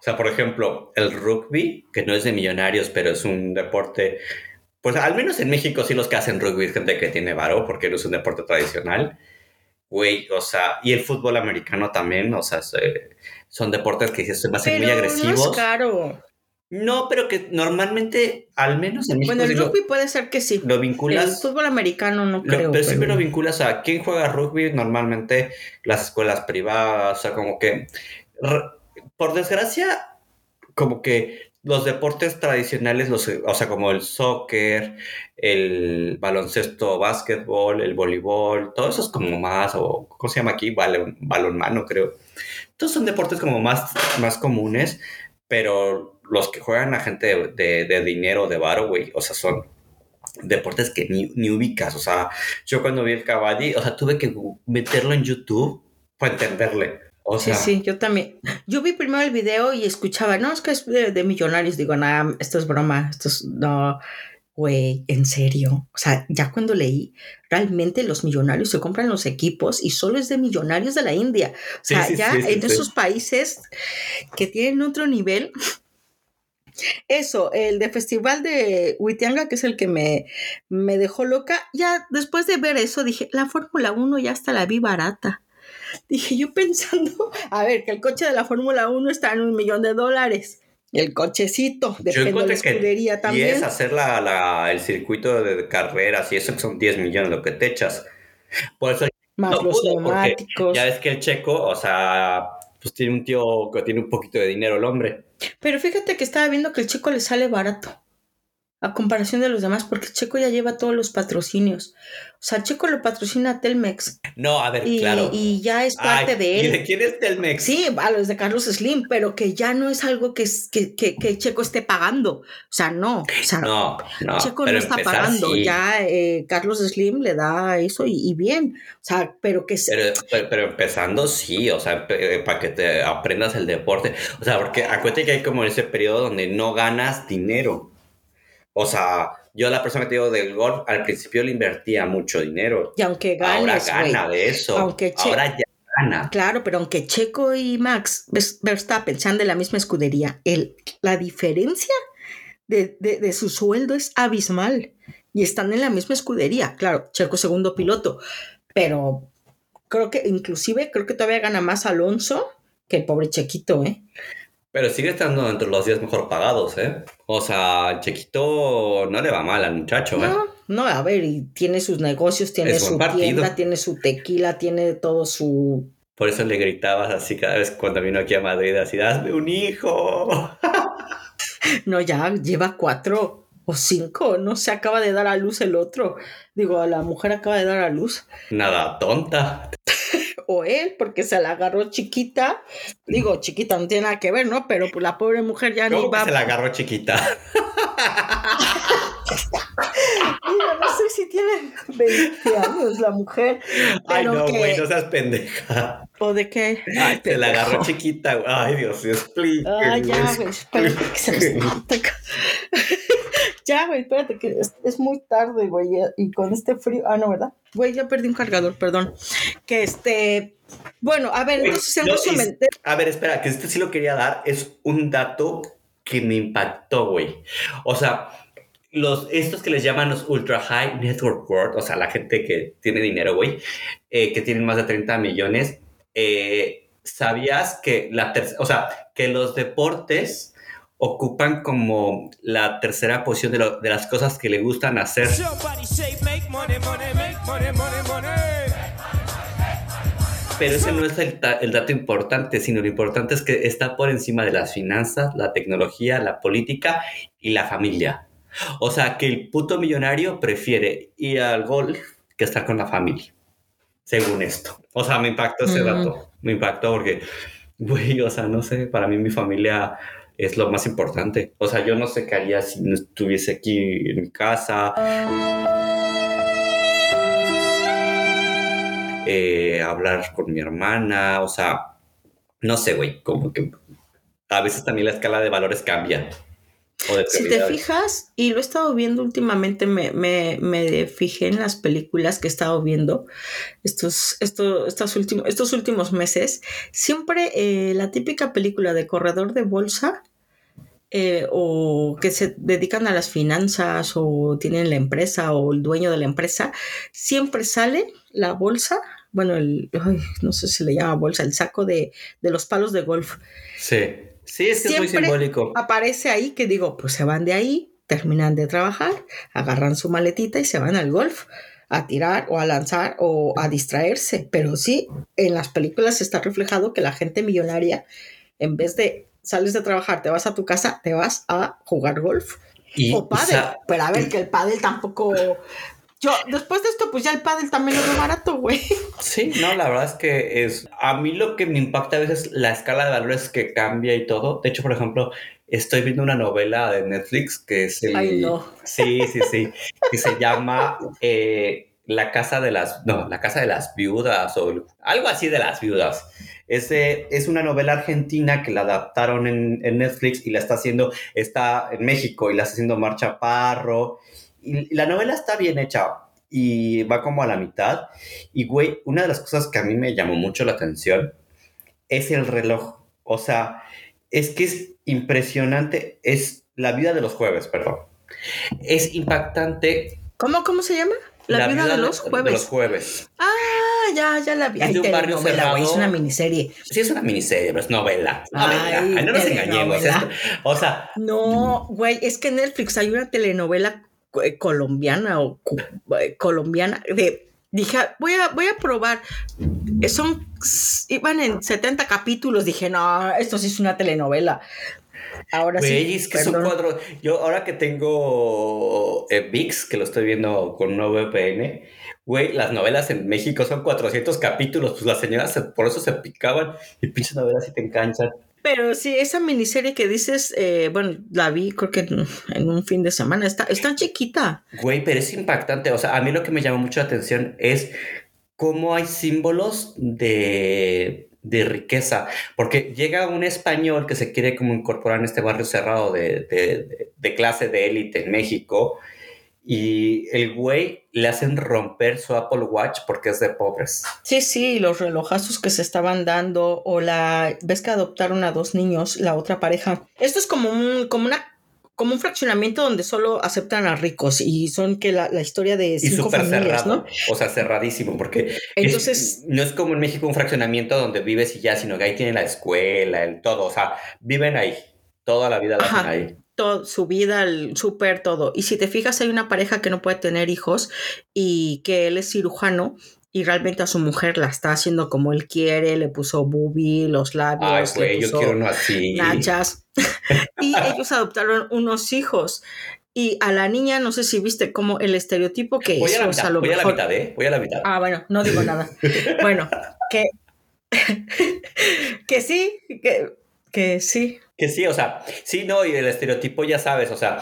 O sea, por ejemplo, el rugby, que no es de millonarios, pero es un deporte, pues al menos en México sí los que hacen rugby es gente que tiene varo, porque no es un deporte tradicional. Güey, o sea, y el fútbol americano también, o sea, se- son deportes que se hacen muy agresivos. No es caro. No, pero que normalmente, al menos en México, Bueno, el sí lo- rugby puede ser que sí. lo, El vinculas. fútbol americano no lo- creo. pero siempre pero- lo vinculas a quién juega rugby, normalmente las escuelas privadas, o sea, como que, por desgracia, como que los deportes tradicionales, los, o sea, como el soccer, el baloncesto, básquetbol, el voleibol, todo eso es como más, o ¿cómo se llama aquí? Balon, balonmano, creo. Todos son deportes como más, más comunes, pero los que juegan a gente de, dinero, de varo, güey, o sea, son deportes que ni, ni ubicas. O sea, yo cuando vi el kabaddi, o sea, tuve que meterlo en YouTube para entenderle. O Sí, sea, sí, yo también. Yo vi primero el video y escuchaba, no, es que es de, de millonarios. Digo, nada, esto es broma, esto es, no, güey, en serio. O sea, ya cuando leí, realmente los millonarios se compran los equipos y solo es de millonarios de la India. O Sí, sea, sí, ya sí, sí, en sí. esos países que tienen otro nivel. Eso, el de Festival de Huitianga, que es el que me, me dejó loca, ya después de ver eso dije, la Fórmula 1 ya hasta la vi barata. Dije yo pensando, a ver, que el coche de la Fórmula 1 está en un millón de dólares. El cochecito, depende de la que escudería 10 también. hacer la, la- el circuito de carreras y eso que son 10 millones lo que te echas. Por eso Más no los neumáticos. ya ves que el checo, o sea, pues tiene un tío que tiene un poquito de dinero el hombre. Pero fíjate que estaba viendo que el checo le sale barato. A comparación de los demás, porque checo ya lleva todos los patrocinios. O sea, checo lo patrocina a Telmex. No, a ver, Y, claro. y ya es parte Ay, de ¿Y él. de quién es Telmex? Sí, a los de Carlos Slim, pero que ya no es algo que, que, que, que Checo esté pagando. O sea, no. O sea, No, no. Checo no está empezar pagando. sí. Ya eh, Carlos Slim le da eso y, y bien. O sea, pero que Pero, pero, pero empezando, sí, o sea, para que te aprendas el deporte. O sea, porque acuérdate que hay como ese periodo donde no ganas dinero. O sea, yo la persona que te digo del golf, al principio le invertía mucho dinero. y aunque Ahora gana de eso. Aunque che- Ahora ya gana. Claro, pero aunque Checo y Max Vers- Verstappen sean de la misma escudería, el, la diferencia de, de- de su sueldo es abismal. Y están en la misma escudería. Claro, Checo segundo piloto, pero creo que inclusive creo que todavía gana más Alonso que el pobre Chequito, ¿eh? Pero sigue estando entre los 10 mejor pagados, ¿eh? O sea, el Chequito no le va mal al muchacho, ¿eh? No, no, a ver, y tiene sus negocios, tiene Es su tienda, tiene su tequila, tiene todo su... Por eso le gritabas así cada vez cuando vino aquí a Madrid, así, hazme un hijo. No, ya lleva cuatro o cinco, no se acaba de dar a luz el otro. Digo, la mujer acaba de dar a luz. Nada tonta. O él, porque se la agarró chiquita. Digo, chiquita no tiene nada que ver, ¿no? Pero pues la pobre mujer ya ni ¿Cómo que va. se la agarró chiquita? Digo, no sé si tiene 20 años la mujer. Ay, no, que- güey, no seas pendeja. ¿O de qué? Ay, se la agarró chiquita. güey. Ay, Dios, explica. Ah, ya, güey, Ya, güey, espérate que es, es muy tarde, güey, y con este frío, ah, no, ¿verdad? Güey, ya perdí un cargador, perdón. Que este, bueno, a ver, entonces en No, resumen, y- A ver, espera, que este sí lo quería dar. Es un dato que me impactó, güey. O sea, los, estos que les llaman los ultra high network world, o sea, la gente que tiene dinero, güey, eh, que tienen más de 30 millones, eh, ¿sabías que la ter- o sea, que los deportes ocupan como la tercera posición de, lo- de las cosas que le gustan hacer? Pero ese no es el, dato importante, sino lo importante es que está por encima de las finanzas, la tecnología, la política y la familia. O sea, que el puto millonario prefiere ir al golf que estar con la familia, según esto. O sea, me impactó ese dato. Me impactó porque, güey, o sea, no sé, para mí mi familia es lo más importante. O sea, yo no sé qué haría si no estuviese aquí en mi casa. eh, hablar con mi hermana, o sea, no sé, güey, como que a veces también la escala de valores cambia. o de Si te fijas, y lo he estado viendo últimamente, me, me, me fijé en las películas que he estado viendo estos, estos, estos, últimos, estos últimos meses, siempre eh, la típica película de corredor de bolsa eh, o que se dedican a las finanzas o tienen la empresa o el dueño de la empresa, siempre sale la bolsa, bueno, el, ay, no sé si se le llama bolsa, el saco de, de los palos de golf. Sí, sí, es que es muy simbólico. Aparece ahí que digo, pues se van de ahí, terminan de trabajar, agarran su maletita y se van al golf a tirar o a lanzar o a distraerse. Pero sí, en las películas está reflejado que la gente millonaria, en vez de sales de trabajar, te vas a tu casa, te vas a jugar golf Y, o pádel. Pero a ver, que el pádel tampoco... Yo, después de esto, pues ya el pádel también lo veo barato, güey. Sí, no, la verdad es que es. A mí lo que me impacta a veces la escala de valores que cambia y todo. De hecho, por ejemplo, estoy viendo una novela de Netflix que es el. Ay, no. Sí, sí, sí. Que se llama eh, La Casa de las. No, La Casa de las Viudas o algo así de las viudas. Es, es una novela argentina que la adaptaron en, Netflix y la está haciendo, está en México y la está haciendo Mar Chaparro. Y, y la novela está bien hecha y va como a la mitad. Y, güey, una de las cosas que a mí me llamó mucho la atención es el reloj. O sea, es que es impresionante. Es la vida de los jueves, perdón. Es impactante. ¿Cómo, cómo se llama? La, vida, de los De jueves. los jueves. Ah, ya, ya la vi. Es de un barrio telenovela, güey, es cerrado. una miniserie. Sí, es una miniserie, pero es novela. Novela. Ay, Ay, no nos engañemos. es- o sea, No, güey, es que en Netflix hay una telenovela eh, colombiana o eh, colombiana de dije, "Ah, voy a voy a probar. Eh, Son iban en 70 capítulos, dije, "No, esto sí es una telenovela." Ahora Güey, sí. es que son cuatro. Yo ahora que tengo eh, VIX, que lo estoy viendo con un nuevo VPN, güey, las novelas en México son 400 capítulos. Pues las señoras se- por eso se picaban y pinches novelas sí te enganchan. Pero sí, esa miniserie que dices, eh, bueno, la vi creo que en, en un fin de semana, está, está chiquita. Güey, pero es impactante. O sea, a mí lo que me llama mucho la atención es cómo hay símbolos de, de riqueza. Porque llega un español que se quiere como incorporar en este barrio cerrado de, de- de- clase de élite en México. Y el güey le hacen romper su Apple Watch porque es de pobres. Sí, sí, los relojazos que se estaban dando o la ves que adoptaron a dos niños, la otra pareja. Esto es como un como una como un fraccionamiento donde solo aceptan a ricos y son que la, la historia de Y cinco súper familias, cerrado. ¿no? O sea, cerradísimo. Porque es- Entonces- no es como en México un fraccionamiento donde vives y ya, sino que ahí tienen la escuela, el todo. O sea, viven ahí. Toda la vida la hacen ahí. Todo, su vida, el súper, todo. Y si te fijas, hay una pareja que no puede tener hijos y que él es cirujano y realmente a su mujer la está haciendo como él quiere, le puso boobie, los labios, Ay, le güey, yo puso quiero uno así. nachas. y ellos adoptaron unos hijos. Y a la niña, no sé si viste como el estereotipo que Voy es, a la o sea, mitad, lo voy a la mitad, ¿eh? Voy a la mitad. Ah, bueno, no digo nada. Bueno, que, que sí, que, que sí. Que sí, o sea, sí, no, y el estereotipo ya sabes, o sea,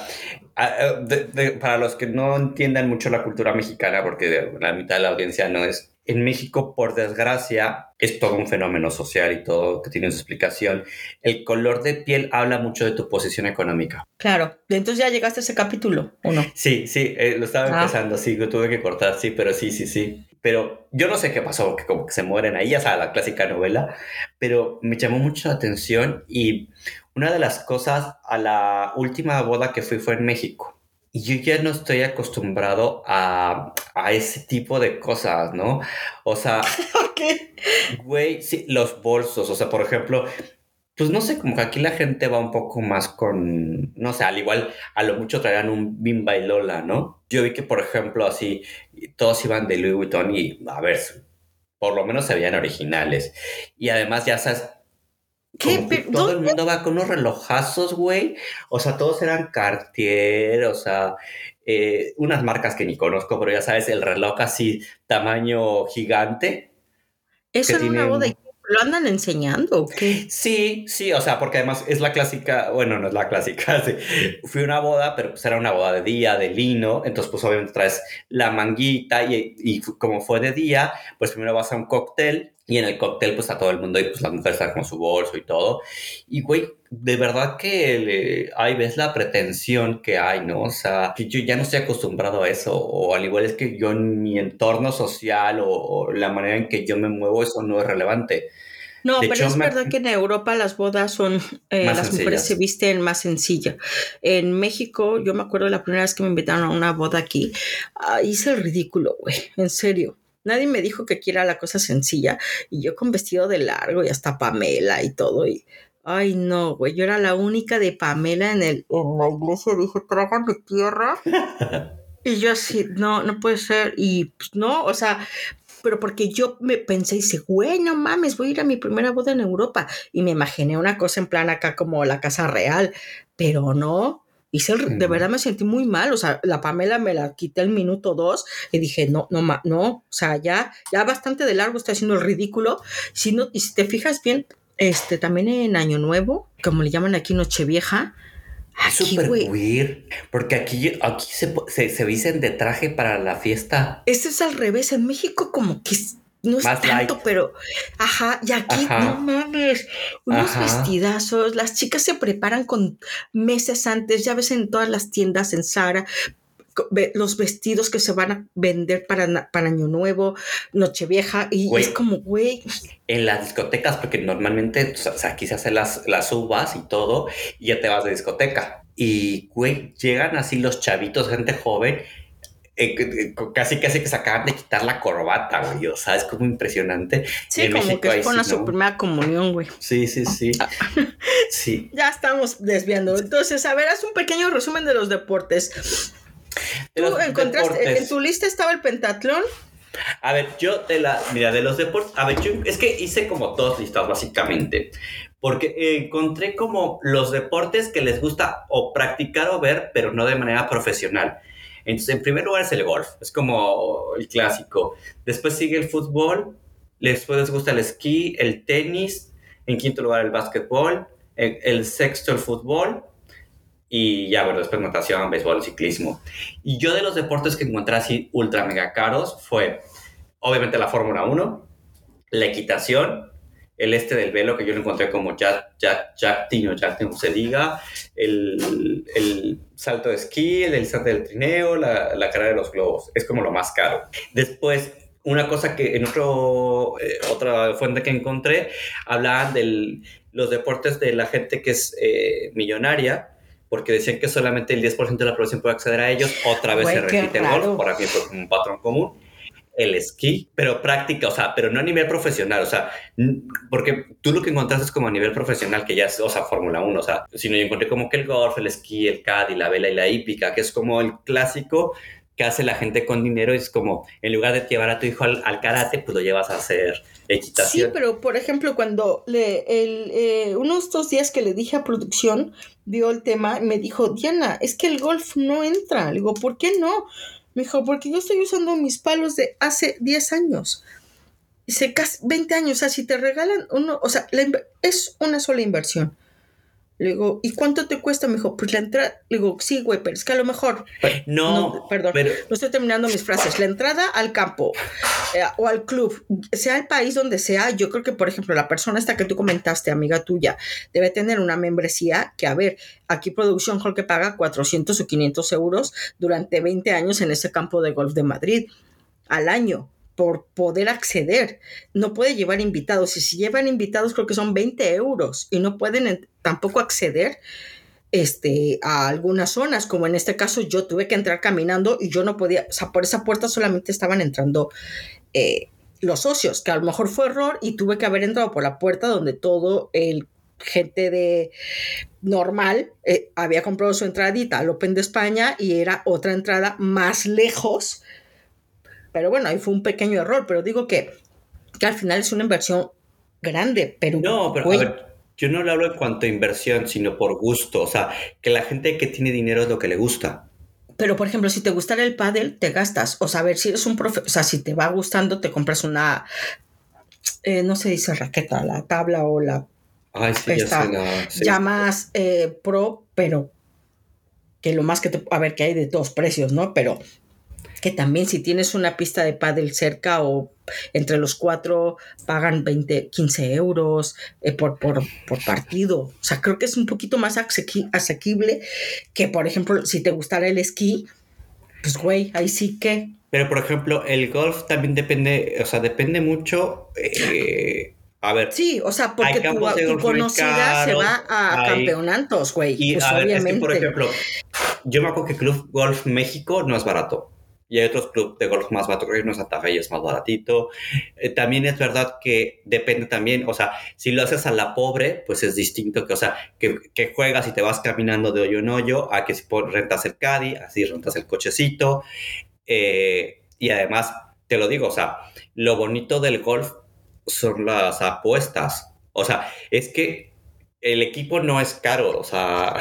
de- de- para los que no entiendan mucho la cultura mexicana, porque la mitad de la audiencia no es, en México, por desgracia, es todo un fenómeno social y todo que tiene su explicación. El color de piel habla mucho de tu posición económica. Claro. Entonces ya llegaste a ese capítulo, ¿o no? Sí, sí, eh, lo estaba Ah. empezando, sí, lo tuve que cortar, sí, pero sí, sí, sí. Pero yo no sé qué pasó, que como que se mueren ahí, ya sabes, la clásica novela, pero me llamó mucho la atención y una de las cosas a la última boda que fui fue en México. Y yo ya no estoy acostumbrado a, a ese tipo de cosas, ¿no? O sea, ¿Qué? Güey, sí, los bolsos, o sea, por ejemplo, pues no sé, como que aquí la gente va un poco más con, no sé, al igual, a lo mucho traerán un Bimba y Lola, ¿no? Yo vi que, por ejemplo, así, todos iban de Louis Vuitton y, a ver, por lo menos se veían originales. Y además, ya sabes, ¿Qué? Pero, todo el mundo va con unos relojazos, güey. O sea, todos eran Cartier, o sea, eh, unas marcas que ni conozco, pero ya sabes, el reloj así, tamaño gigante. Eso en una boda. ¿Lo andan enseñando o qué? Sí, sí, o sea, porque además es la clásica, bueno, no es la clásica, sí. Fui a una boda, pero pues era una boda de día, de lino, entonces pues obviamente traes la manguita y, y como fue de día, pues primero vas a un cóctel Y en el cóctel, pues a todo el mundo, y pues las mujeres están con su bolso y todo. Y, güey, de verdad que ahí ves la pretensión que hay, ¿no? O sea, que yo ya no estoy acostumbrado a eso. O al igual es que yo en mi entorno social o, o la manera en que yo me muevo, eso no es relevante. No, De pero hecho, es me- verdad que en Europa las bodas son, eh, las mujeres sencillas. se visten más sencilla. En México, yo me acuerdo la primera vez que me invitaron a una boda aquí, ah, hice el ridículo, güey, en serio. Nadie me dijo que quiera la cosa sencilla y yo con vestido de largo y hasta Pamela y todo y ay no, güey, yo era la única de Pamela en el en la iglesia, dije, trágame tierra. y yo así, no, no puede ser y pues no, o sea, pero porque yo me pensé y dije, güey, no mames, voy a ir a mi primera boda en Europa. Y me imaginé una cosa en plan acá como la Casa Real, pero no. Hice el- de verdad me sentí muy mal, o sea, la Pamela me la quité el minuto dos y dije, no, no, ma- no, o sea, ya, ya bastante de largo está haciendo el ridículo. Si no, y si te fijas bien, este, también en Año Nuevo, como le llaman aquí Nochevieja, aquí, súper güey, weird. Porque aquí, aquí se, se, se visten de traje para la fiesta. Este es al revés. En México, como que no es Más tanto, light. pero ajá, y aquí Ajá. no mames, unos Ajá. vestidazos. Las chicas se preparan con meses antes, ya ves en todas las tiendas, en ve- Los vestidos que se van a vender para, para Año Nuevo, Nochevieja, y es como, güey, En las discotecas, porque normalmente o sea, aquí se hacen las, las uvas y todo, y ya te vas de discoteca. Y, güey, llegan así los chavitos, gente joven, eh, casi casi que se acaban de quitar la corbata, güey. O sea, es como impresionante. Sí, en como México que es con la su primera comunión, güey. Sí, sí, sí. Sí. Ya estamos desviando. Entonces, a ver, haz un pequeño resumen de los deportes. De Tú los encontraste, deportes. en tu lista estaba el pentatlón. A ver, yo de la, mira, de los deportes, a ver, yo es que hice como dos listas básicamente, porque encontré como los deportes que les gusta o practicar o ver, pero no de manera profesional. Entonces, en primer lugar es el golf, es como el clásico. Después sigue el fútbol, después les gusta el esquí, el tenis, en quinto lugar el básquetbol, el, el sexto el fútbol, y ya, bueno, después natación, béisbol, ciclismo. Y yo de los deportes que encontré así ultra mega caros fue, obviamente, la Fórmula 1, la equitación, el este del velo, que yo lo encontré como jack, jack, jacking o jacking, como se diga, el, el salto de esquí, el salto del trineo, la, la carrera de los globos. Es como lo más caro. Después, una cosa que en otro, eh, otra fuente que encontré, hablaban de los deportes de la gente que es eh, millonaria, porque decían que solamente el 10% de la población puede acceder a ellos. Otra vez se qué repite el raro. golf, por aquí como un patrón común. El esquí, pero práctica, o sea, pero no a nivel profesional, o sea, porque tú lo que encontraste es como a nivel profesional, que ya es, o sea, Fórmula 1, o sea, sino yo encontré como que el golf, el esquí, el caddy, la vela y la hípica, que es como el clásico que hace la gente con dinero, es como, en lugar de llevar a tu hijo al, al karate, pues lo llevas a hacer Sí, equitación. pero por ejemplo, cuando le, el, eh, unos dos días que le dije a producción, vio el tema, me dijo, Diana, es que el golf no entra. Le digo, ¿por qué no? Me dijo, porque yo estoy usando mis palos de hace 10 años. Dice, casi 20 años. O sea, si te regalan uno, o sea, la es una sola inversión. Le digo, ¿y cuánto te cuesta? Me dijo, pues la entrada. Le digo, sí, güey, pero es que a lo mejor. no, perdón. pero No estoy terminando mis frases. La entrada al campo eh, o al club, sea el país donde sea, yo creo que, por ejemplo, la persona esta que tú comentaste, amiga tuya, debe tener una membresía que, a ver, aquí Producción Hall que paga 400 o 500 euros durante 20 años en ese campo de golf de Madrid al año por poder acceder. No puede llevar invitados. Y si llevan invitados, creo que son 20 euros y no pueden en- tampoco acceder este, a algunas zonas, como en este caso yo tuve que entrar caminando y yo no podía, o sea, por esa puerta solamente estaban entrando eh, los socios, que a lo mejor fue error y tuve que haber entrado por la puerta donde todo el gente de normal eh, había comprado su entradita al Open de España y era otra entrada más lejos. Pero bueno, ahí fue un pequeño error, pero digo que, que al final es una inversión grande, pero No, pero güey, a ver, yo no le hablo en cuanto a inversión, sino por gusto. O sea, que la gente que tiene dinero es lo que le gusta. Pero, por ejemplo, si te gustara el pádel, te gastas. O sea, a ver, si eres un profe, o sea, si te va gustando, te compras una, eh, no se dice raqueta, la tabla o la Ay, sí, ya sé. la- sí. ya más eh, pro, pero que lo más que te, a ver, que hay de dos precios, ¿no? Pero que también si tienes una pista de pádel cerca o entre los cuatro pagan 20, 15 euros eh, por, por, por partido. O sea, creo que es un poquito más asequi- asequible que, por ejemplo, si te gustara el esquí, pues güey, ahí sí que... Pero, por ejemplo, el golf también depende, o sea, depende mucho. eh, a ver, Sí, o sea, porque tu, conocida se va a hay- campeonatos, güey. y Pues a ver, es obviamente. que, por ejemplo, yo me acuerdo que Club Golf México no es barato. Y hay otros clubes de golf más baratos, creo que Santa Fe es más baratito. Eh, también es verdad que depende también, o sea, si lo haces a la pobre, pues es distinto que, o sea, que, juegas y te vas caminando de hoyo en hoyo, a que si rentas el caddy, así rentas el cochecito. eh, y además, te lo digo, o sea, lo bonito del golf son las apuestas. O sea, es que el equipo no es caro, o sea,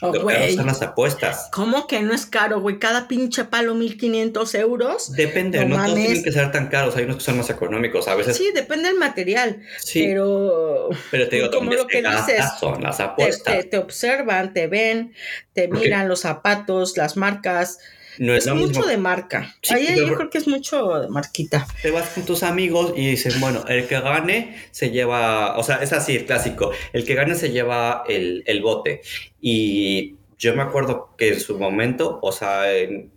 Oh, lo güey. son las apuestas. ¿Cómo que no es caro, güey? Cada pinche palo 1500 euros. Depende, No no, todos tienen que ser tan caros, hay unos que son más económicos, a veces Sí, depende del material. sí, pero pero te digo, como lo que dices, son las apuestas. te- te observan, te ven, te miran los zapatos, las marcas. No es, mucho mismo. de marca. Sí, Ahí yo creo que es mucho de marquita. Te vas con tus amigos y dicen, bueno, el que gane se lleva, o sea, es así, el clásico, el que gane se lleva el, el bote. Y yo me acuerdo que en su momento, o sea, en-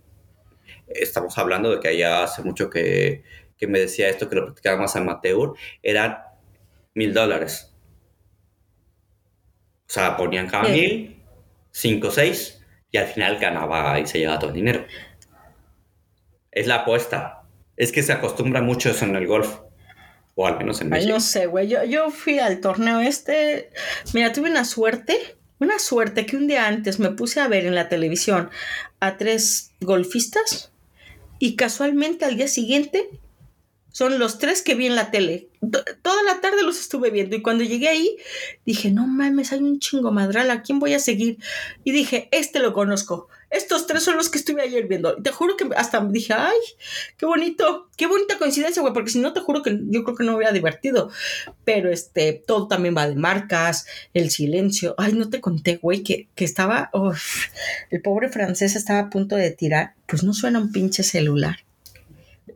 estamos hablando de que allá hace mucho que, que me decía esto, que lo practicaba más amateur, eran mil dólares. O sea, ponían cada mil, cinco, seis, y al final ganaba y se llevaba todo el dinero. Es la apuesta. Es que se acostumbra mucho eso en el golf. O al menos en Ay, México. no sé, güey. Yo, yo fui al torneo este. Mira, tuve una suerte. Una suerte que un día antes me puse a ver en la televisión a tres golfistas y casualmente al día siguiente son los tres que vi en la tele. To- Toda la tarde los estuve viendo y cuando llegué ahí dije, no mames, hay un chingo madral, ¿a quién voy a seguir? Y dije, este lo conozco. Estos tres son los que estuve ayer viendo. Y te juro que hasta dije, ay, qué bonito, qué bonita coincidencia, güey, porque si no te juro que yo creo que no hubiera divertido. Pero este, todo también va de marcas, el silencio. Ay, no te conté, güey, que, que estaba, uf, el pobre francés estaba a punto de tirar. Pues no suena un pinche celular.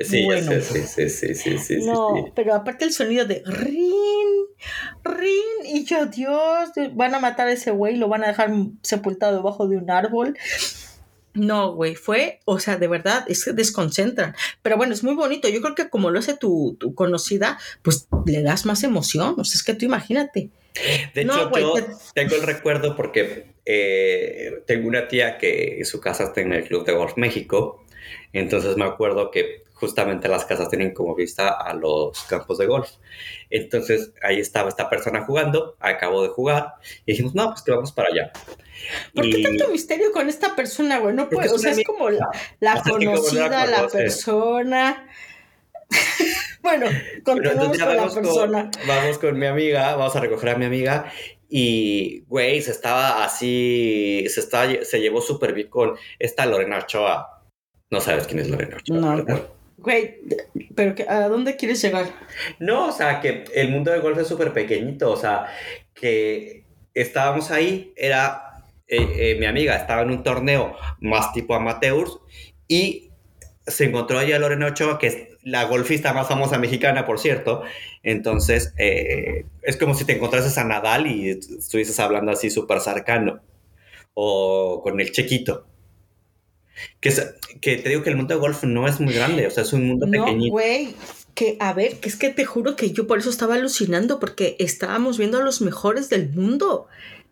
Sí, Bueno. sí, sí, sí, sí, sí, sí, no, sí. pero aparte el sonido de rin, rin, y yo, Dios, van a matar a ese güey, lo van a dejar sepultado debajo de un árbol. No, güey, fue, o sea, de verdad, es que desconcentran. Pero bueno, es muy bonito. Yo creo que como lo hace tu, tu conocida, pues le das más emoción. O sea, es que tú imagínate. De No, hecho, güey, yo te- tengo el recuerdo porque eh, tengo una tía que su casa está en el Club de Golf México. Entonces me acuerdo que justamente las casas tienen como vista a los campos de golf. Entonces ahí estaba esta persona jugando, acabó de jugar y dijimos, no, pues que vamos para allá. ¿Por qué tanto misterio con esta persona, güey? No puede, o sea, es como la, la como conocida, la persona. bueno, continuamos con la persona. con, vamos con mi amiga, vamos a recoger a mi amiga y, güey, se estaba así, se, estaba, se llevó súper bien con esta Lorena Ochoa. No sabes quién es Lorena Ochoa, No. Güey, pero ¿a dónde quieres llegar? No, o sea, que el mundo del golf es súper pequeñito, o sea, que estábamos ahí, era, eh, eh, mi amiga estaba en un torneo más tipo amateurs y se encontró allá Lorena Ochoa, que es la golfista más famosa mexicana, por cierto, entonces eh, es como si te encontrases a Nadal y estuvieses hablando así súper cercano, o con el chequito. Que, es- que te digo que el mundo del golf no es muy grande, o sea, es un mundo No, pequeñito. güey, que a ver, que es que te juro que yo por eso estaba alucinando, porque estábamos viendo a los mejores del mundo,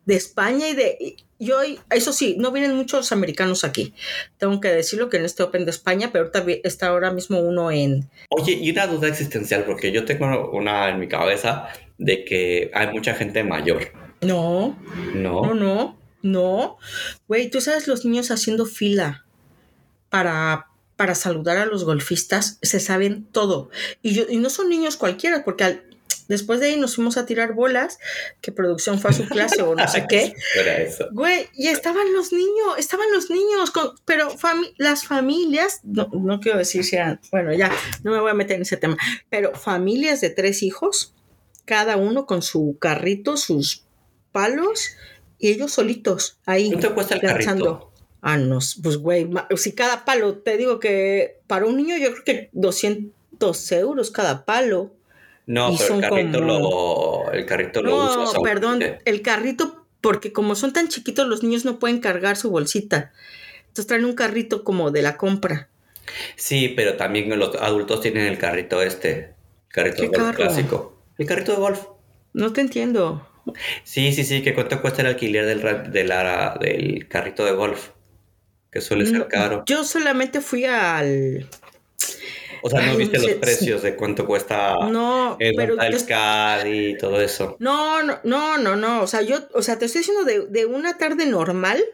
de España y de... y Yo, eso sí, no vienen muchos americanos aquí. Tengo que decirlo que en este Open de España, pero ahorita vi- está ahora mismo uno en... Oye, y una duda existencial, porque yo tengo una en mi cabeza de que hay mucha gente mayor, No, ¿no? no, no, no. Güey, tú sabes los niños haciendo fila para, para saludar a los golfistas, se saben todo. Y, yo, y no son niños cualquiera, porque al- después de ahí nos fuimos a tirar bolas, que producción fue a su clase o no sé qué. Eso. Güey, y estaban los niños, estaban los niños, con, pero fami- las familias, no, no quiero decir si eran, bueno, ya, no me voy a meter en ese tema, pero familias de tres hijos, cada uno con su carrito, sus palos, y ellos solitos ahí. ¿Cuánto cuesta el lanzando. carrito? Ah, no, pues güey, si cada palo, te digo que para un niño yo creo que 200 euros cada palo. No, Y pero el carrito como- lo, el carrito lo No, usas. perdón, el carrito, porque como son tan chiquitos, los niños no pueden cargar su bolsita. Entonces traen un carrito como de la compra. Sí, pero también los adultos tienen el carrito este, carrito ¿Qué de golf carro? clásico. El carrito de golf. No te entiendo. Sí, sí, sí, que cuánto cuesta el alquiler del, ra- de la- del carrito de golf, que suele ser No, caro. Yo solamente fui al... O sea, no viste los sí. precios de cuánto cuesta No, el pero yo- y todo eso. No, no, no, no, no. O sea, yo, o sea, te estoy diciendo de, de una tarde normal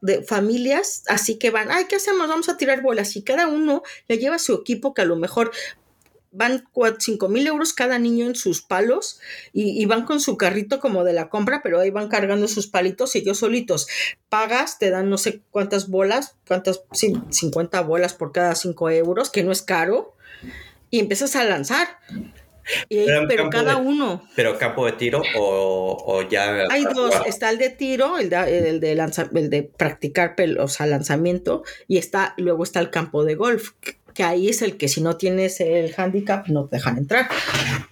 de familias, así que van, ay, ¿qué hacemos? Vamos a tirar bolas. Y cada uno le lleva su equipo que a lo mejor van cua- cinco mil euros cada niño en sus palos y, y van con su carrito como de la compra, pero ahí van cargando sus palitos y ellos solitos. Pagas, te dan no sé cuántas bolas, cuántas, sí, 50 bolas por cada 5 euros, que no es caro, y empiezas a lanzar. Y Pero pero cada de- uno. Pero campo de tiro o, o ya. Hay dos, está el de tiro, el de, el de, lanza- el de practicar, o sea, lanzamiento, y está, luego está el campo de golf, que- ahí es el que si no tienes el handicap no te dejan entrar.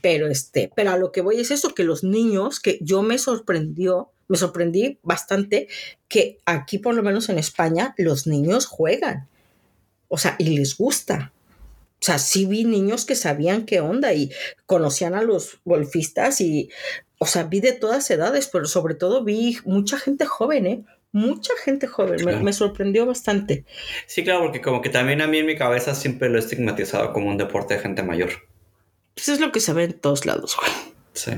Pero este, pero a lo que voy es eso, que los niños, que yo me sorprendió, me sorprendí bastante que aquí, por lo menos en España, los niños juegan. O sea, y les gusta. O sea, sí vi niños que sabían qué onda y conocían a los golfistas y, o sea, vi de todas edades, pero sobre todo vi mucha gente joven, ¿eh? Mucha gente joven, me, Claro. me sorprendió bastante. Sí, claro, porque como que también a mí en mi cabeza siempre lo he estigmatizado como un deporte de gente mayor. Eso es lo que se ve en todos lados, güey. Sí.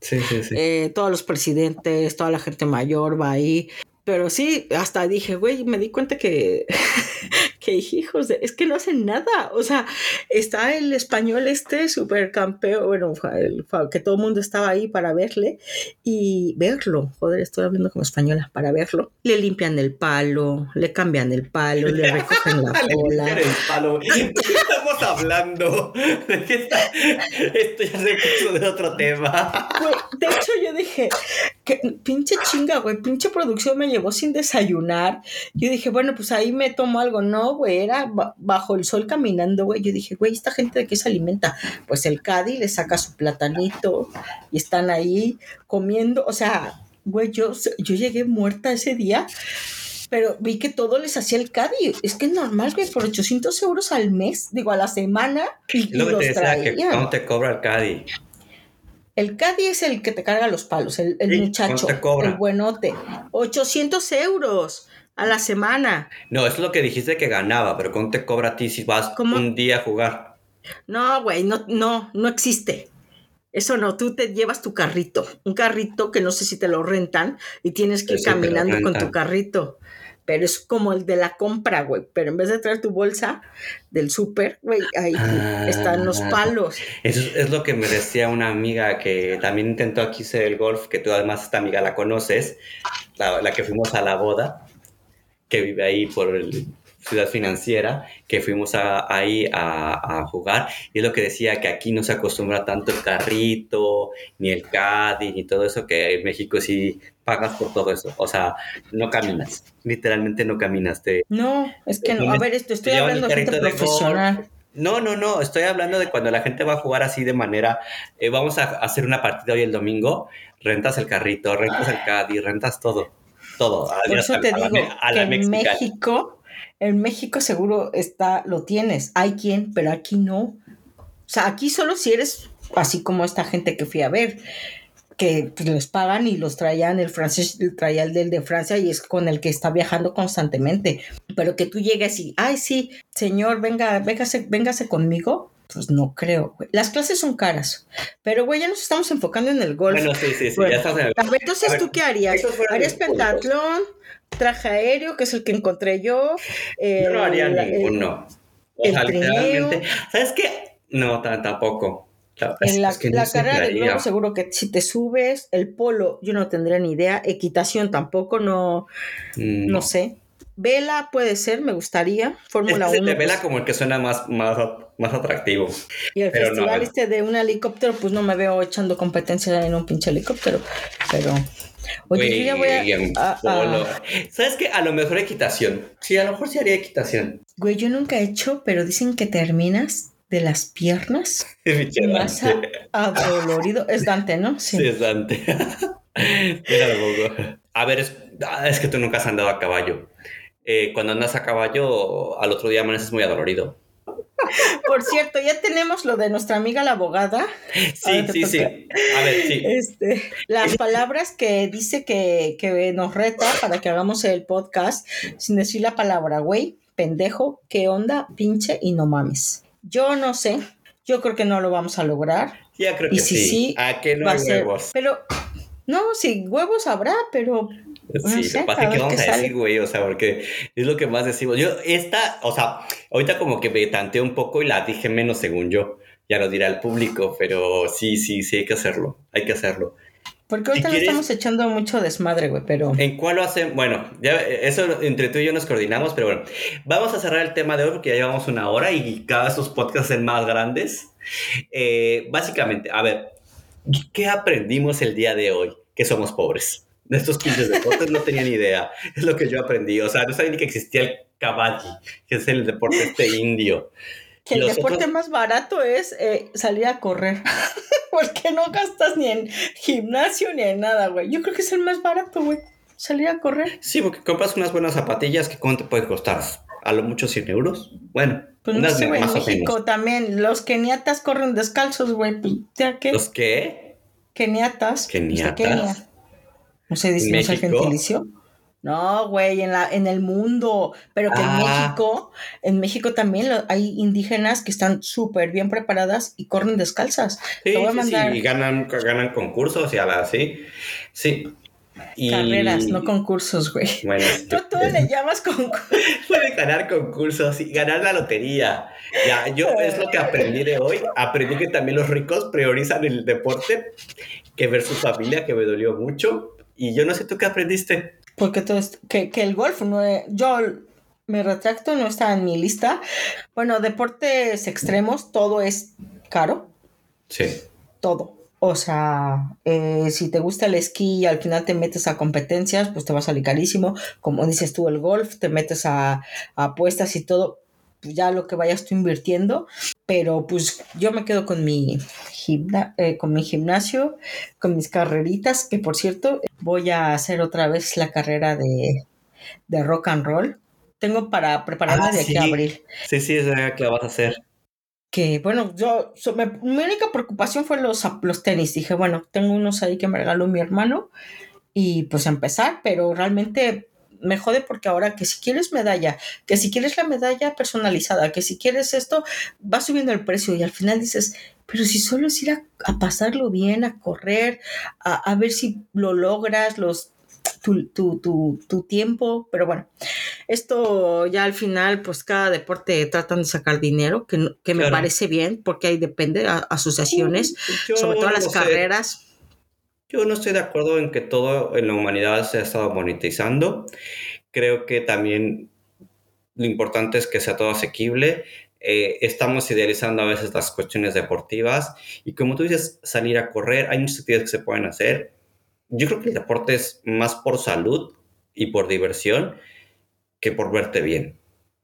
Sí, sí, sí. Eh, todos los presidentes, toda la gente mayor va ahí. Pero sí, hasta dije, güey, me di cuenta que, que hijos de, es que no hacen nada. O sea, está el español este supercampeón, bueno, el- que todo el mundo estaba ahí para verle y verlo. Joder, estoy hablando como española, para verlo. Le limpian el palo, le cambian el palo, le recogen la Le bola. limpian el palo. ¿De qué estamos hablando? ¿De? Esto ya se puso de otro tema. Güey, de hecho, yo dije, que pinche chinga, güey, pinche producción me llevó sin desayunar. Yo dije, bueno, pues ahí me tomo algo. No, güey, era ba- bajo el sol caminando, güey. Yo dije, güey, ¿esta gente de qué se alimenta? Pues el Cadi le saca su platanito y están ahí comiendo. O sea, güey, yo, yo llegué muerta ese día. Pero vi que todo les hacía el Cadi. Es que es normal, güey, por 800 euros al mes, digo, a la semana. Y, que los te decía, que traían. no te cobra el Caddy. El Caddy es el que te carga los palos, el, el Sí, muchacho, ¿cuánto te cobra? el buenote. 800 euros a la semana. No, eso es lo que dijiste que ganaba, pero ¿cuánto te cobra a ti si vas ¿Cómo? un día a jugar? No, güey, no, no, no existe. Eso no, tú te llevas tu carrito, un carrito que no sé si te lo rentan y tienes que ir sí caminando con tu carrito. Pero es como el de la compra, güey. Pero en vez de traer tu bolsa del súper, güey, ahí Ah. están los palos. Eso es, lo que me decía una amiga que también intentó aquí ser el golf, que tú además esta amiga la conoces, la, la que fuimos a la boda, que vive ahí por el Ciudad Financiera, que fuimos a- ahí a, a jugar, y es lo que decía que aquí no se acostumbra tanto el carrito, ni el caddy, ni todo eso, que en México sí pagas por todo eso, o sea, no caminas, literalmente no caminas, te, No, es que no. A ver, esto estoy hablando de gente profesional. No, no, no, estoy hablando de cuando la gente va a jugar así de manera, eh, vamos a hacer una partida hoy el domingo, rentas el carrito, rentas el caddy, rentas todo, todo. Por a- eso a- te a digo a la en mexicana. México, en México seguro está, lo tienes. Hay quien, pero aquí no. O sea, aquí solo si eres así como esta gente que fui a ver, que pues, les pagan y los traían el francés, traía el del de Francia y es con el que está viajando constantemente. Pero que tú llegues y, ay, sí, señor, venga, véngase, véngase conmigo. Pues no creo, güey. Las clases son caras. Pero, güey, ya nos estamos enfocando en el golf. Bueno, sí, sí, sí, Bueno, ya estás en el... Entonces, A ver, ¿tú qué harías? ¿Harías pentatlón, traje aéreo, que es el que encontré yo? Yo no haría ninguno. O el sea, trineo. literalmente, ¿sabes qué? No, ta- tampoco. En la, es que la no sé carrera de globo seguro que si te subes, el polo yo no tendría ni idea, equitación tampoco, no, Mm, no sé. Vela puede ser, me gustaría. Fórmula Este 1. de Vela pues, como el que suena más, más, más atractivo. y el pero no, festival Vela. este de un helicóptero, pues no me veo echando competencia en un pinche helicóptero. Pero. Oye, yo ya voy a. a- a- polo. ¿Sabes qué? A lo mejor equitación. Sí, a lo mejor sí haría equitación. Güey, yo nunca he hecho, pero dicen que terminas de las piernas más a- adolorido. Es Dante, ¿no? Sí, es Dante. Mira. A ver, es, ah, es que tú nunca has andado a caballo. Eh, cuando andas a caballo, al otro día amaneces muy adolorido. Por cierto, ya tenemos lo de nuestra amiga la abogada. Sí, sí, sí. A ver, sí. Este, las palabras que dice que, que nos reta para que hagamos el podcast sin decir la palabra, güey, pendejo, qué onda, pinche y no mames. Yo no sé, yo creo que no lo vamos a lograr. Ya creo Y que si sí. sí, ¿A qué no va hay a ser, huevos? pero no, sí, huevos habrá, pero no Sí, sé, lo que pasa a es que ver vamos a decir, güey, o sea, porque es lo que más decimos. Yo, esta, o sea, ahorita como que me tanteé un poco y la dije menos según yo. Ya lo dirá el público, pero sí, sí, sí, hay que hacerlo. Hay que hacerlo. porque ahorita si estamos echando mucho desmadre, güey, pero ¿En cuál lo hacen? Bueno, ya eso entre tú y yo nos coordinamos, pero bueno, vamos a cerrar el tema de hoy porque ya llevamos una hora y cada vez estos podcasts son más grandes. Eh, básicamente, a ver, ¿qué aprendimos el día de hoy? Que somos pobres. De estos pinches deportes no tenía ni idea. Es lo que yo aprendí. O sea, no sabía ni que existía el caballi, que es el deporte este indio. que el deporte otros- más barato es eh, salir a correr. Porque no gastas ni en gimnasio ni en nada, güey. Yo creo que es el más barato, güey. Salir a correr. Sí, porque compras unas buenas zapatillas que ¿cuánto te puede costar? A lo mucho 100 euros. Bueno, Pues no unas sé, güey, en más o México menos. también. Los keniatas corren descalzos, güey. Pues. ¿Los qué? Keniatas. pues, ¿Keniatas? No sé, dice, no sé el gentilicio. No, güey, en, la, en el mundo. Pero que en Ah. México, en México también lo- hay indígenas que están súper bien preparadas y corren descalzas. Sí, Te voy a sí, mandar sí, y ganan, ganan concursos y así. Sí. Y- carreras, no concursos, güey. Bueno, Tú, tú le llamas concurso. puede ganar concursos y ganar la lotería. Ya, yo es lo que aprendí de hoy. Aprendí que también los ricos priorizan el deporte que ver su familia, que me dolió mucho. Y yo no sé tú qué aprendiste. Porque todo esto- que, que el golf no es- yo me retracto, no está en mi lista. Bueno, deportes extremos, todo es caro, Sí. todo. O sea, eh, si te gusta el esquí y al final te metes a competencias, pues te va a salir carísimo. Como dices tú, el golf, te metes a, a apuestas y todo, pues ya lo que vayas tú invirtiendo. Pero pues yo me quedo con mi, gimna- eh, con mi gimnasio, con mis carreritas, que por cierto, voy a hacer otra vez la carrera de, de rock and roll. Tengo para prepararme Ah, de aquí sí. a abril. Sí, sí, es verdad que la vas a hacer. Que bueno, yo, so- me- mi única preocupación fue los, los tenis. Dije, bueno, tengo unos ahí que me regaló mi hermano y pues empezar, pero realmente me jode porque ahora que si quieres medalla, que si quieres la medalla personalizada, que si quieres esto, va subiendo el precio y al final dices, pero si solo es ir a, a pasarlo bien, a correr, a, a ver si lo logras, los tu, tu, tu, tu tiempo, pero bueno, esto ya al final, pues cada deporte tratan de sacar dinero, que, no- que me Claro. parece bien, porque ahí depende, a- asociaciones, Yo sobre todo no las sé. Yo no estoy de acuerdo en que todo en la humanidad se ha estado monetizando. Creo que también lo importante es que sea todo asequible. Eh, estamos idealizando a veces las cuestiones deportivas y como tú dices, salir a correr, hay muchas actividades que se pueden hacer. Yo creo que el deporte es más por salud y por diversión que por verte bien.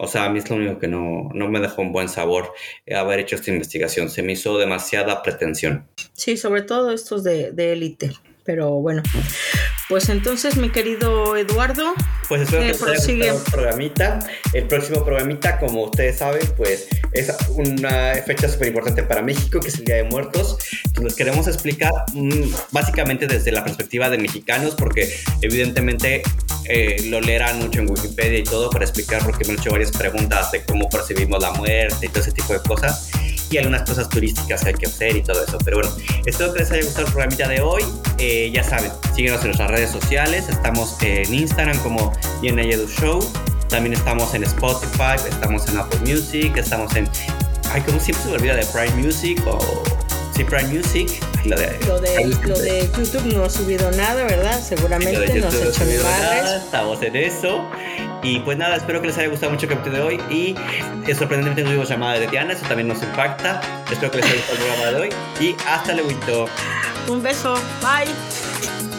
O sea, a mí es lo único que no, no me dejó un buen sabor eh, haber hecho esta investigación. Se me hizo demasiada pretensión. Sí, sobre todo estos de de élite. Pero bueno, pues entonces, mi querido Eduardo, Pues espero Eh, que les haya prosigue. gustado el programita. El próximo programita, como ustedes saben, pues es una fecha súper importante para México, que es el Día de Muertos. Entonces, les queremos explicar mm, básicamente desde la perspectiva de mexicanos, porque evidentemente eh, lo leerán mucho en Wikipedia y todo para explicar, porque me han hecho varias preguntas de cómo percibimos la muerte y todo ese tipo de cosas. Y algunas cosas turísticas que hay que hacer y todo eso. Pero bueno, espero que les haya gustado el programita de hoy. Eh, ya saben, síguenos en nuestras redes sociales. Estamos en Instagram como Yenayedu Show. También estamos en Spotify, estamos en Apple Music, estamos en. Ay, como siempre se me olvida de Prime Music o. Sí, Prime Music. Ay, lo de, lo de, lo de YouTube no ha subido nada, ¿verdad? lo de Seguramente nos YouTube no echan subieron madres. nada, Estamos en eso. Y pues nada, espero que les haya gustado mucho el capítulo de hoy. Y es sorprendentemente no tuvimos llamada de Diana, eso también nos impacta. Espero que les haya gustado el programa de hoy. Y hasta luego. Un beso. Bye.